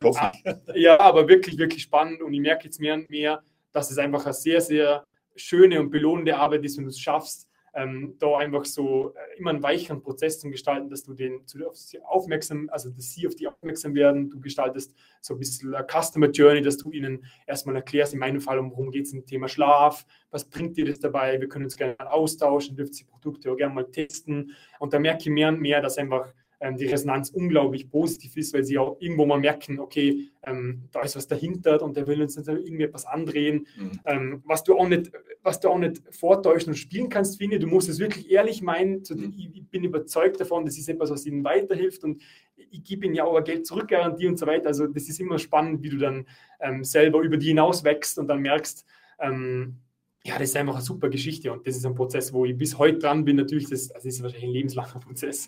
ja, aber wirklich, wirklich spannend. Und ich merke jetzt mehr und mehr, dass es einfach eine sehr, sehr schöne und belohnende Arbeit ist, wenn du es schaffst, ähm, da einfach so äh, immer einen weicheren Prozess zu gestalten, dass du den zu, auf sie aufmerksam, also dass sie auf die aufmerksam werden. Du gestaltest so ein bisschen eine Customer Journey, dass du ihnen erstmal erklärst, in meinem Fall, um worum geht es im Thema Schlaf, was bringt dir das dabei, wir können uns gerne austauschen, dürft die Produkte auch gerne mal testen. Und da merke ich mehr und mehr, dass einfach die Resonanz unglaublich positiv ist, weil sie auch irgendwo mal merken, okay, ähm, da ist was dahinter und der will uns jetzt irgendwie etwas andrehen. Mhm. Ähm, was, du auch nicht, was du auch nicht vortäuschen und spielen kannst, finde ich, du musst es wirklich ehrlich meinen. Mhm. Ich, bin überzeugt davon, das ist etwas, was ihnen weiterhilft und ich gebe ihnen ja auch Geld zurückgarantie und so weiter. Also das ist immer spannend, wie du dann ähm, selber über die hinaus wächst und dann merkst, ähm, ja, das ist einfach eine super Geschichte und das ist ein Prozess, wo ich bis heute dran bin. Natürlich, das, das ist wahrscheinlich ein lebenslanger Prozess,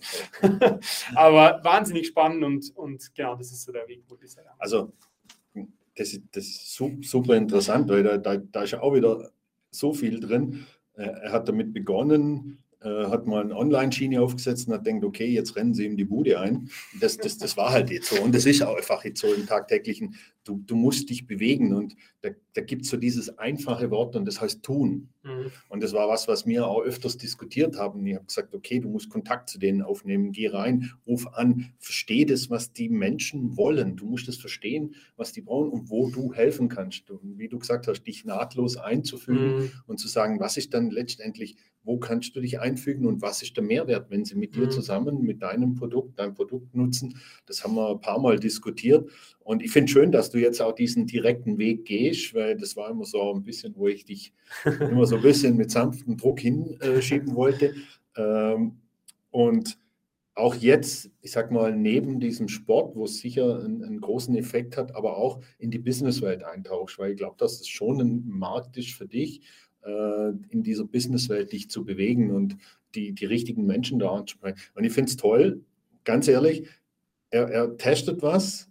aber wahnsinnig spannend und, und genau, das ist so der Weg, wo das Also, das ist, das ist super interessant, weil da, da, da ist ja auch wieder so viel drin. Er hat damit begonnen, äh, hat mal eine Online-Schiene aufgesetzt und hat denkt, okay, jetzt rennen sie ihm die Bude ein. Das, das, das war halt jetzt so. Und das ist auch einfach jetzt so im tagtäglichen, du, du musst dich bewegen. Und da, da gibt es so dieses einfache Wort und das heißt tun. Mhm. Und das war was, was wir auch öfters diskutiert haben. Ich habe gesagt, okay, du musst Kontakt zu denen aufnehmen, geh rein, ruf an, versteh das, was die Menschen wollen. Du musst es verstehen, was die brauchen und wo du helfen kannst. Und wie du gesagt hast, dich nahtlos einzufügen mhm. und zu sagen, was ist dann letztendlich wo kannst du dich einfügen und was ist der Mehrwert, wenn sie mit dir mhm. zusammen, mit deinem Produkt, dein Produkt nutzen. Das haben wir ein paar Mal diskutiert. Und ich finde schön, dass du jetzt auch diesen direkten Weg gehst, weil das war immer so ein bisschen, wo ich dich immer so ein bisschen mit sanftem Druck hinschieben wollte. Ähm, und auch jetzt, ich sag mal, neben diesem Sport, wo es sicher einen, einen, großen Effekt hat, aber auch in die Businesswelt eintauchst, weil ich glaube, dass es schon ein Markt ist für dich, äh, in dieser Businesswelt dich zu bewegen und die, die richtigen Menschen da anzusprechen. Und ich finde es toll, ganz ehrlich, er, er testet was,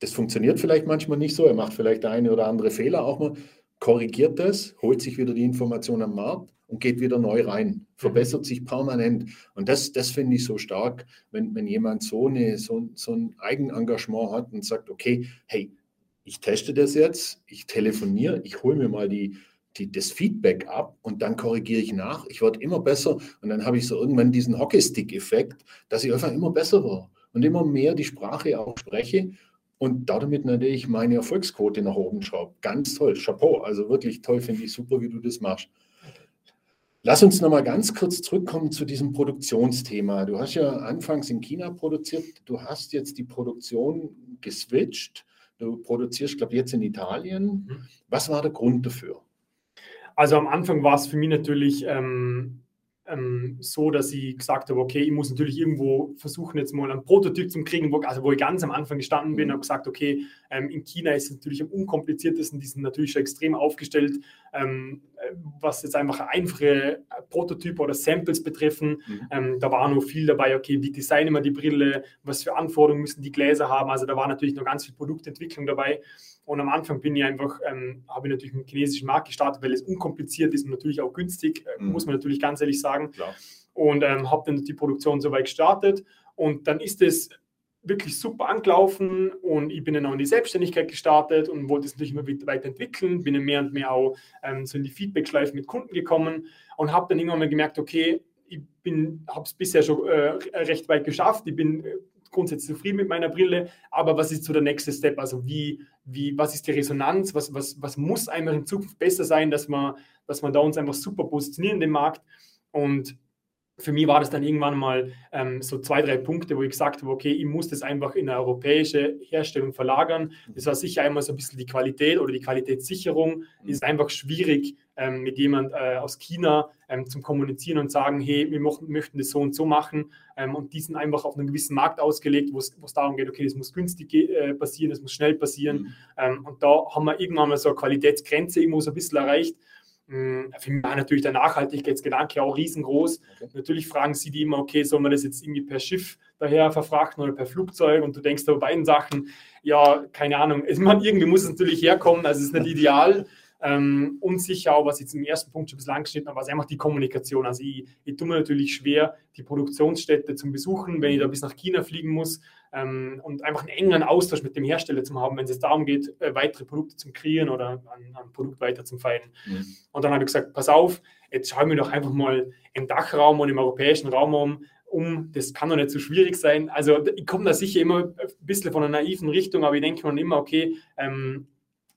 das funktioniert vielleicht manchmal nicht so, er macht vielleicht eine oder andere Fehler auch mal, korrigiert das, holt sich wieder die Information am Markt und geht wieder neu rein, verbessert sich permanent. Und das, das finde ich so stark, wenn, wenn jemand so, eine, so, so ein Eigenengagement hat und sagt, okay, hey, ich teste das jetzt, ich telefoniere, ich hole mir mal die, die, das Feedback ab und dann korrigiere ich nach. Ich werde immer besser. Und dann habe ich so irgendwann diesen Hockeystick-Effekt, dass ich einfach immer besser war und immer mehr die Sprache auch spreche und damit natürlich meine Erfolgsquote nach oben schraube. Ganz toll, Chapeau, also wirklich toll, finde ich super, wie du das machst. Lass uns nochmal ganz kurz zurückkommen zu diesem Produktionsthema. Du hast ja anfangs in China produziert, du hast jetzt die Produktion geswitcht, du produzierst, glaube ich, jetzt in Italien. Mhm. Was war der Grund dafür? Also am Anfang war es für mich natürlich ähm, ähm, so, dass ich gesagt habe, okay, ich muss natürlich irgendwo versuchen, jetzt mal einen Prototyp zu kriegen, wo, also wo ich ganz am Anfang gestanden bin, mhm. habe gesagt, okay, ähm, in China ist es natürlich am unkompliziertesten, die sind natürlich schon extrem aufgestellt, ähm, was jetzt einfach einfache Prototype oder Samples betreffen. Mhm. Ähm, da war noch viel dabei, okay, wie designen wir die Brille, was für Anforderungen müssen die Gläser haben, also da war natürlich noch ganz viel Produktentwicklung dabei. Und am Anfang bin ich einfach, ähm, habe ich natürlich mit dem chinesischen Markt gestartet, weil es unkompliziert ist und natürlich auch günstig, äh, mhm. muss man natürlich ganz ehrlich sagen. Klar. Und ähm, habe dann die Produktion soweit gestartet. Und dann ist es wirklich super angelaufen und ich bin dann auch in die Selbstständigkeit gestartet und wollte es natürlich immer weiterentwickeln, bin dann mehr und mehr auch ähm, so in die Feedback-Schleife mit Kunden gekommen und habe dann irgendwann mal gemerkt, okay, ich habe es bisher schon äh, recht weit geschafft, ich bin äh, grundsätzlich zufrieden mit meiner Brille, aber was ist so der nächste Step? Also wie, wie, was ist die Resonanz? Was, was, was muss einfach in Zukunft besser sein, dass man, dass man da uns einfach super positionieren in dem Markt? Und für mich war das dann irgendwann mal ähm, so zwei, drei Punkte, wo ich gesagt habe, okay, ich muss das einfach in eine europäische Herstellung verlagern. Das war sicher einmal so ein bisschen die Qualität oder die Qualitätssicherung. Es ist einfach schwierig, ähm, mit jemand äh, aus China ähm, zum Kommunizieren und sagen, hey, wir möchten das so und so machen. Ähm, und die sind einfach auf einen gewissen Markt ausgelegt, wo es darum geht, okay, das muss günstig äh, passieren, das muss schnell passieren. Mhm. Ähm, und da haben wir irgendwann mal so eine Qualitätsgrenze irgendwo so ein bisschen erreicht. Hm, für mich war natürlich der Nachhaltigkeitsgedanke auch riesengroß. Okay. Natürlich fragen sie die immer, okay, soll man das jetzt irgendwie per Schiff daher verfrachten oder per Flugzeug? Und du denkst da bei beiden Sachen, ja, keine Ahnung, es, man, irgendwie muss es natürlich herkommen, also es ist nicht ideal ähm, unsicher, auch was jetzt im ersten Punkt schon ein bisschen angeschnitten habe, was einfach die Kommunikation. Also ich, ich tue mir natürlich schwer, die Produktionsstätte zu besuchen, wenn ich da bis nach China fliegen muss ähm, und einfach einen engen Austausch mit dem Hersteller zu haben, wenn es darum geht, äh, weitere Produkte zu kreieren oder ein, ein Produkt weiter zu feilen. Mhm. Und dann habe ich gesagt, pass auf, jetzt schauen wir doch einfach mal im Dachraum und im europäischen Raum um, um, das kann doch nicht so schwierig sein. Also ich komme da sicher immer ein bisschen von einer naiven Richtung, aber ich denke mir immer, okay, ähm,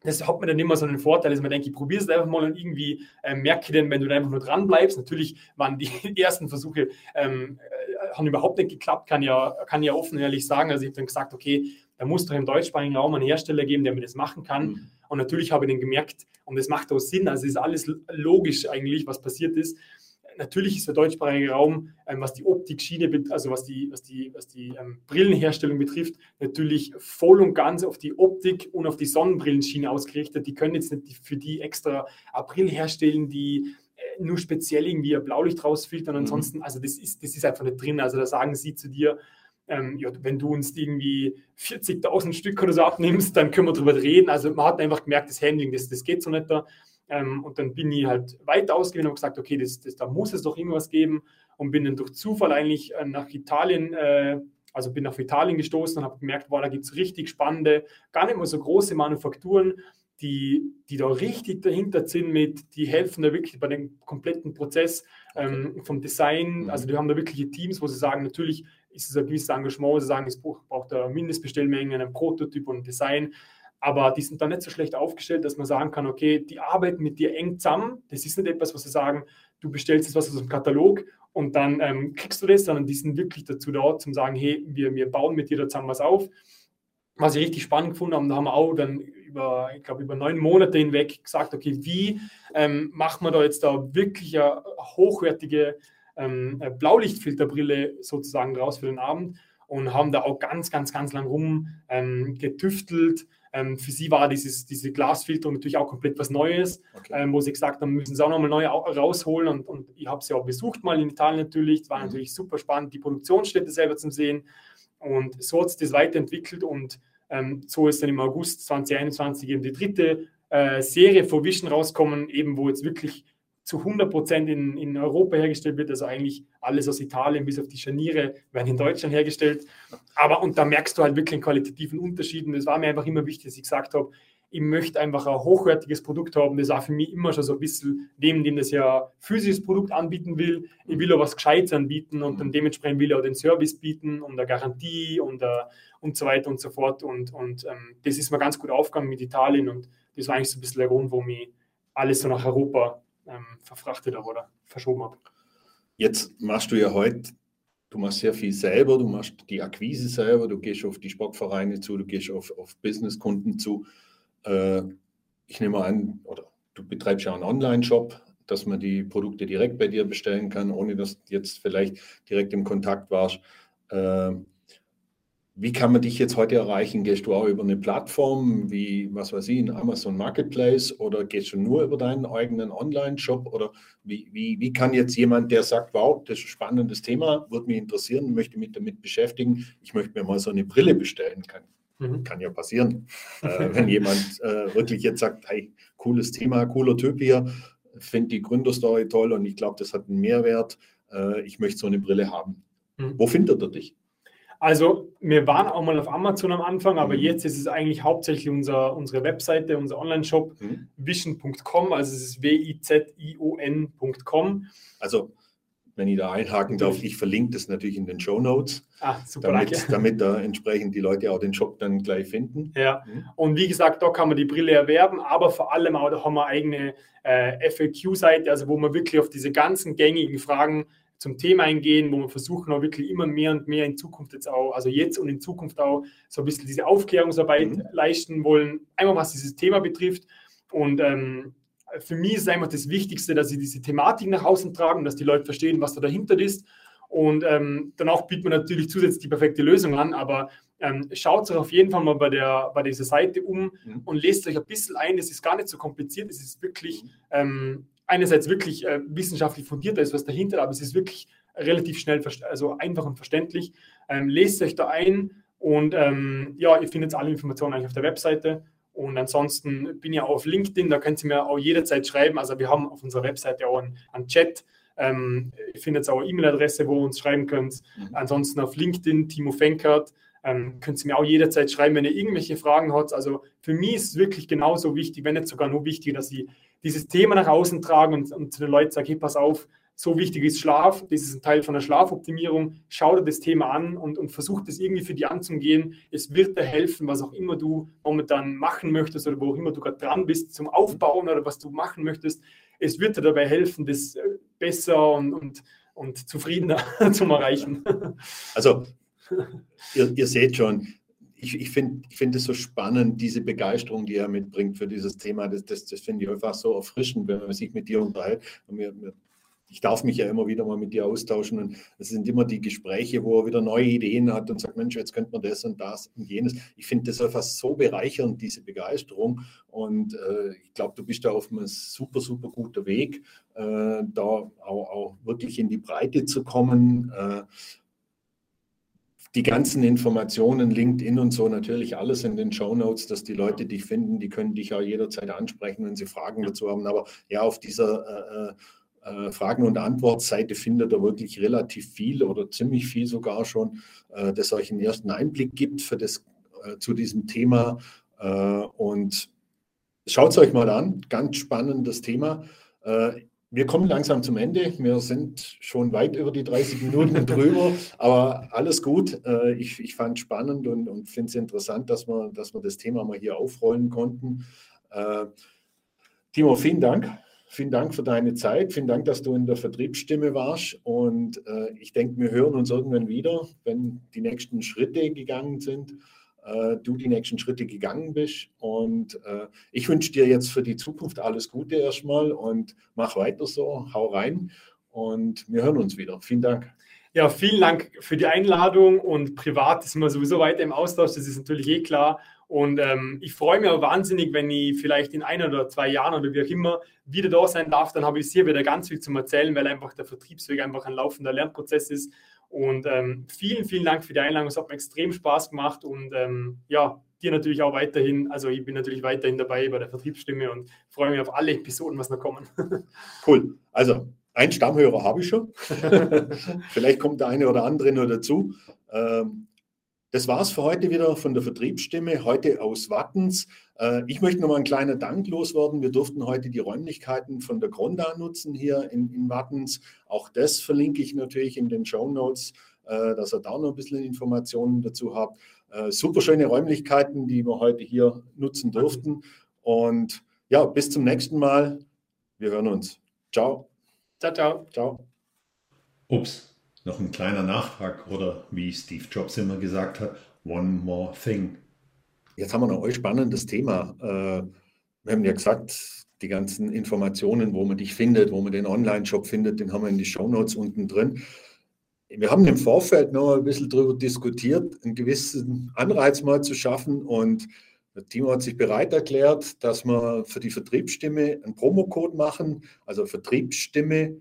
das hat man dann immer so einen Vorteil, dass man denkt, ich probiere es einfach mal und irgendwie äh, merke dann, wenn du da einfach nur dran bleibst. Natürlich waren die ersten Versuche, ähm, äh, haben überhaupt nicht geklappt, kann ja, kann ja offen ehrlich sagen. Also ich habe dann gesagt, okay, da muss doch im deutschsprachigen Raum einen Hersteller geben, der mir das machen kann. Mhm. Und natürlich habe ich dann gemerkt, und das macht auch Sinn, also ist alles logisch eigentlich, was passiert ist. natürlich ist der deutschsprachige Raum, ähm, was die Optikschiene, also was die, was die, was die ähm, Brillenherstellung betrifft, natürlich voll und ganz auf die Optik und auf die Sonnenbrillenschiene ausgerichtet. Die können jetzt nicht für die extra April herstellen, die nur speziell irgendwie ein Blaulicht rausfiltern. Mhm. Ansonsten, also das ist, das ist einfach nicht drin. Also da sagen sie zu dir, ähm, ja, wenn du uns irgendwie 40.000 Stück oder so abnimmst, dann können wir darüber reden. Also man hat einfach gemerkt, das Handling, das, das geht so nicht da. Ähm, und dann bin ich halt weiter ausgewählt und gesagt, okay, das, das, da muss es doch irgendwas geben. Und bin dann durch Zufall eigentlich äh, nach Italien, äh, also bin nach Italien gestoßen und habe gemerkt, wow, da gibt es richtig spannende, gar nicht mal so große Manufakturen, die, die da richtig dahinter sind mit, die helfen da wirklich bei dem kompletten Prozess ähm, vom Design. Mhm. Also die haben da wirkliche Teams, wo sie sagen, natürlich ist es ein gewisses Engagement, sie sagen, es braucht eine Mindestbestellmenge, einen Prototyp und ein Design. Aber die sind dann nicht so schlecht aufgestellt, dass man sagen kann, okay, die arbeiten mit dir eng zusammen. Das ist nicht etwas, was sie sagen, du bestellst jetzt was aus dem Katalog und dann ähm, kriegst du das, sondern die sind wirklich dazu da, zum sagen, hey, wir, wir bauen mit dir da zusammen was auf. Was ich richtig spannend gefunden habe, da haben wir auch dann über, ich glaube, über neun Monate hinweg gesagt, okay, wie ähm, machen wir da jetzt da wirklich eine hochwertige ähm, Blaulichtfilterbrille sozusagen raus für den Abend und haben da auch ganz, ganz, ganz lang rum ähm, getüftelt, ähm, für sie war dieses, diese Glasfilterung natürlich auch komplett was Neues, okay. ähm, wo sie gesagt haben, müssen sie auch nochmal neu rausholen. Und, und ich habe sie auch besucht mal in Italien natürlich. Es war mhm. natürlich super spannend, die Produktionsstätte selber zu sehen. Und so hat sich das weiterentwickelt und ähm, so ist dann im August 2021 eben die dritte äh, Serie von Vision rauskommen, eben wo jetzt wirklich zu 100 Prozent in, in Europa hergestellt wird. Also eigentlich alles aus Italien bis auf die Scharniere werden in Deutschland hergestellt. Aber und da merkst du halt wirklich einen qualitativen Unterschied. Und das war mir einfach immer wichtig, dass ich gesagt habe, ich möchte einfach ein hochwertiges Produkt haben. Das war für mich immer schon so ein bisschen neben dem, das ja physisches Produkt anbieten will. Ich will auch was Gescheites anbieten und dann dementsprechend will ich auch den Service bieten und eine Garantie und, uh, und so weiter und so fort. Und, und ähm, das ist mir ganz gut aufgegangen mit Italien und das war eigentlich so ein bisschen der Grund, wo mich alles so nach Europa ähm, verfrachtet habe oder verschoben habe. Jetzt machst du ja heute, du machst sehr viel selber, du machst die Akquise selber, du gehst auf die Sportvereine zu, du gehst auf, auf Businesskunden zu. Äh, ich nehme an, oder du betreibst ja einen Online-Shop, dass man die Produkte direkt bei dir bestellen kann, ohne dass du jetzt vielleicht direkt im Kontakt warst. Äh, wie kann man dich jetzt heute erreichen? Gehst du auch über eine Plattform wie, was weiß ich, ein Amazon Marketplace oder gehst du nur über deinen eigenen Online-Shop? Oder wie, wie, wie kann jetzt jemand, der sagt, wow, das ist ein spannendes Thema, würde mich interessieren, möchte mich damit beschäftigen, ich möchte mir mal so eine Brille bestellen, kann, mhm. kann ja passieren. äh, wenn jemand äh, wirklich jetzt sagt, hey, cooles Thema, cooler Typ hier, finde die Gründerstory toll und ich glaube, das hat einen Mehrwert, äh, ich möchte so eine Brille haben. Mhm. Wo findet er dich? Also wir waren auch mal auf Amazon am Anfang, aber mhm. jetzt ist es eigentlich hauptsächlich unser, unsere Webseite, unser Online-Shop, mhm. vision.com, also es ist W-I-Z-I-O-N.com. Also wenn ich da einhaken darf, ich verlinke das natürlich in den Show Notes, ah, damit, damit da entsprechend die Leute auch den Shop dann gleich finden. Ja, mhm. und wie gesagt, da kann man die Brille erwerben, aber vor allem auch da haben wir eigene äh, FAQ-Seite, also wo man wirklich auf diese ganzen gängigen Fragen zum Thema eingehen, wo wir versuchen auch wirklich immer mehr und mehr in Zukunft jetzt auch, also jetzt und in Zukunft auch so ein bisschen diese Aufklärungsarbeit mhm. leisten wollen, einmal was dieses Thema betrifft. Und ähm, für mich ist einfach das Wichtigste, dass sie diese Thematik nach außen tragen, dass die Leute verstehen, was da dahinter ist. Und ähm, danach bietet man natürlich zusätzlich die perfekte Lösung an, aber ähm, schaut euch auf jeden Fall mal bei, der, bei dieser Seite um mhm. und lest euch ein bisschen ein. Es ist gar nicht so kompliziert, es ist wirklich ähm, einerseits wirklich äh, wissenschaftlich fundiert, da ist was dahinter, aber es ist wirklich relativ schnell, also einfach und verständlich. Ähm, lest euch da ein und ähm, ja, ihr findet alle Informationen eigentlich auf der Webseite. Und ansonsten bin ich auch auf LinkedIn, da könnt ihr mir auch jederzeit schreiben. Also wir haben auf unserer Webseite auch einen, einen Chat. Ähm, ihr findet auch eine E-Mail-Adresse, wo ihr uns schreiben könnt. Mhm. Ansonsten auf LinkedIn, Timo Fenkert. Ähm, könnt ihr mir auch jederzeit schreiben, wenn ihr irgendwelche Fragen habt. Also für mich ist es wirklich genauso wichtig, wenn nicht sogar nur wichtig, dass ich dieses Thema nach außen tragen und, und zu den Leuten sagen, hey, pass auf, so wichtig ist Schlaf, das ist ein Teil von der Schlafoptimierung, schau dir das Thema an und, und versuch das irgendwie für dich anzugehen. Es wird dir helfen, was auch immer du momentan machen möchtest oder wo auch immer du gerade dran bist zum Aufbauen oder was du machen möchtest. Es wird dir dabei helfen, das äh, besser und, und, und zufriedener zu erreichen. Also, ihr, ihr seht schon, ich, ich finde ich find es so spannend, diese Begeisterung, die er mitbringt für dieses Thema. Das, das, das finde ich einfach so erfrischend, wenn man sich mit dir unterhält. Und wir, wir ich darf mich ja immer wieder mal mit dir austauschen und es sind immer die Gespräche, wo er wieder neue Ideen hat und sagt, Mensch, jetzt könnte man das und das und jenes. Ich finde das einfach so bereichernd, diese Begeisterung und äh, ich glaube, du bist da auf einem super, super guter Weg, äh, da auch, auch, wirklich in die Breite zu kommen. Äh, die ganzen Informationen, LinkedIn und so, natürlich alles in den Show Notes, dass die Leute dich finden, die können dich ja jederzeit ansprechen, wenn sie Fragen dazu haben. Aber ja, auf dieser äh, Fragen- und Antwortseite findet er wirklich relativ viel oder ziemlich viel sogar schon, äh, das euch einen ersten Einblick gibt für das, äh, zu diesem Thema. Äh, und schaut es euch mal an, ganz spannendes Thema. Äh, wir kommen langsam zum Ende. Wir sind schon weit über die 30 Minuten drüber, aber alles gut. Ich, ich fand es spannend und, und finde es interessant, dass wir, dass wir das Thema mal hier aufrollen konnten. Timo, vielen Dank Vielen Dank für deine Zeit. Vielen Dank, dass du in der Vertriebsstimme warst. Und äh, ich denke, wir hören uns irgendwann wieder, wenn die nächsten Schritte gegangen sind, äh, du die nächsten Schritte gegangen bist. Und äh, ich wünsche dir jetzt für die Zukunft alles Gute erstmal und mach weiter so. Hau rein. Und wir hören uns wieder. Vielen Dank. Ja, vielen Dank für die Einladung und privat sind wir sowieso weiter im Austausch, das ist natürlich eh klar. Und ähm, ich freue mich auch wahnsinnig, wenn ich vielleicht in ein oder zwei Jahren oder wie auch immer wieder da sein darf. Dann habe ich hier wieder ganz viel zum Erzählen, weil einfach der Vertriebsweg einfach ein laufender Lernprozess ist. Und ähm, vielen, vielen Dank für die Einladung. Es hat mir extrem Spaß gemacht und ähm, ja, dir natürlich auch weiterhin. Also ich bin natürlich weiterhin dabei bei der Vertriebsstimme und freue mich auf alle Episoden, was noch kommen. Cool. Also ein Stammhörer habe ich schon. Vielleicht kommt der eine oder andere nur dazu. Ähm, das war es für heute wieder von der Vertriebsstimme, heute aus Wattens. Äh, ich möchte nochmal einen kleinen Dank loswerden. Wir durften heute die Räumlichkeiten von der Gronda nutzen hier in, in Wattens. Auch das verlinke ich natürlich in den Show Notes, äh, dass ihr da noch ein bisschen Informationen dazu habt. Äh, super schöne Räumlichkeiten, die wir heute hier nutzen durften. Und ja, bis zum nächsten Mal. Wir hören uns. Ciao. Ciao, ciao. Ciao. Ups. Noch ein kleiner Nachtrag oder wie Steve Jobs immer gesagt hat, one more thing. Jetzt haben wir noch ein spannendes Thema. Äh, wir haben ja gesagt, die ganzen Informationen, wo man dich findet, wo man den Online-Shop findet, den haben wir in die Show Notes unten drin. Wir haben im Vorfeld noch ein bisschen darüber diskutiert, einen gewissen Anreiz mal zu schaffen und Timo hat sich bereit erklärt, dass wir für die Vertriebsstimme einen Promocode machen, also Vertriebsstimme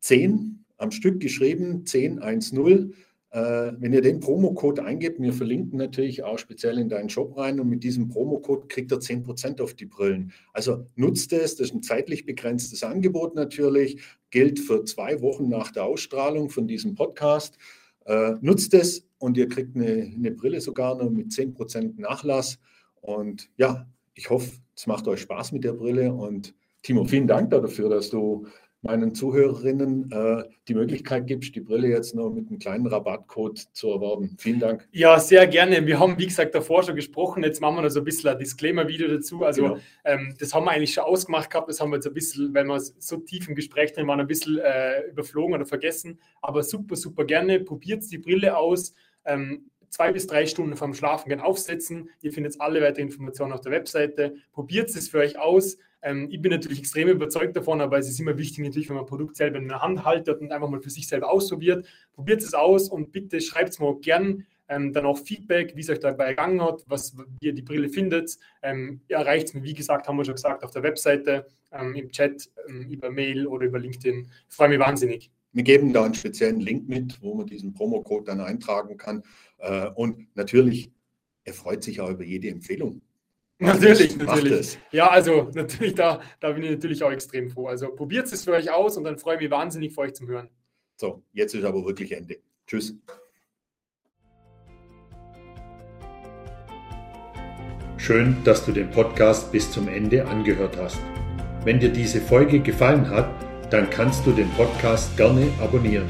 10 am Stück geschrieben, 1010. Äh, wenn ihr den Promocode eingebt, wir verlinken natürlich auch speziell in deinen Shop rein und mit diesem Promocode kriegt ihr 10% auf die Brillen. Also nutzt es, das ist ein zeitlich begrenztes Angebot natürlich, gilt für zwei Wochen nach der Ausstrahlung von diesem Podcast. Äh, nutzt es und ihr kriegt eine, eine Brille sogar noch mit 10% Nachlass. Und ja, ich hoffe, es macht euch Spaß mit der Brille und Timo, vielen Dank dafür, dass du meinen Zuhörerinnen äh, die Möglichkeit gibst, die Brille jetzt noch mit einem kleinen Rabattcode zu erwerben. Vielen Dank. Ja, sehr gerne. Wir haben, wie gesagt, davor schon gesprochen. Jetzt machen wir noch so ein bisschen ein Disclaimer-Video dazu. Also, genau. ähm, das haben wir eigentlich schon ausgemacht gehabt. Das haben wir jetzt ein bisschen, weil wir so tief im Gespräch drin waren, ein bisschen äh, überflogen oder vergessen. Aber super, super gerne. Probiert die Brille aus. Ähm, zwei bis drei Stunden vorm Schlafengehen aufsetzen. Ihr findet alle weiteren Informationen auf der Webseite. Probiert es für euch aus. Ähm, ich bin natürlich extrem überzeugt davon, aber es ist immer wichtig, natürlich, wenn man ein Produkt selber in der Hand haltet und einfach mal für sich selber ausprobiert. Probiert es aus und bitte schreibt es mir gern ähm, dann auch Feedback, wie es euch dabei ergangen hat, was, ihr die Brille findet. Ähm, erreicht es mir, wie gesagt, haben wir schon gesagt, auf der Webseite, ähm, im Chat, ähm, über Mail oder über LinkedIn. Ich freue mich wahnsinnig. Wir geben da einen speziellen Link mit, wo man diesen Promocode dann eintragen kann. Äh, und natürlich, er freut sich auch über jede Empfehlung. Natürlich, natürlich. Ja, also natürlich, da, da bin ich natürlich auch extrem froh. Also probiert es für euch aus und dann freue ich mich wahnsinnig für euch zum Hören. So, jetzt ist aber wirklich Ende. Tschüss. Schön, dass du den Podcast bis zum Ende angehört hast. Wenn dir diese Folge gefallen hat, dann kannst du den Podcast gerne abonnieren.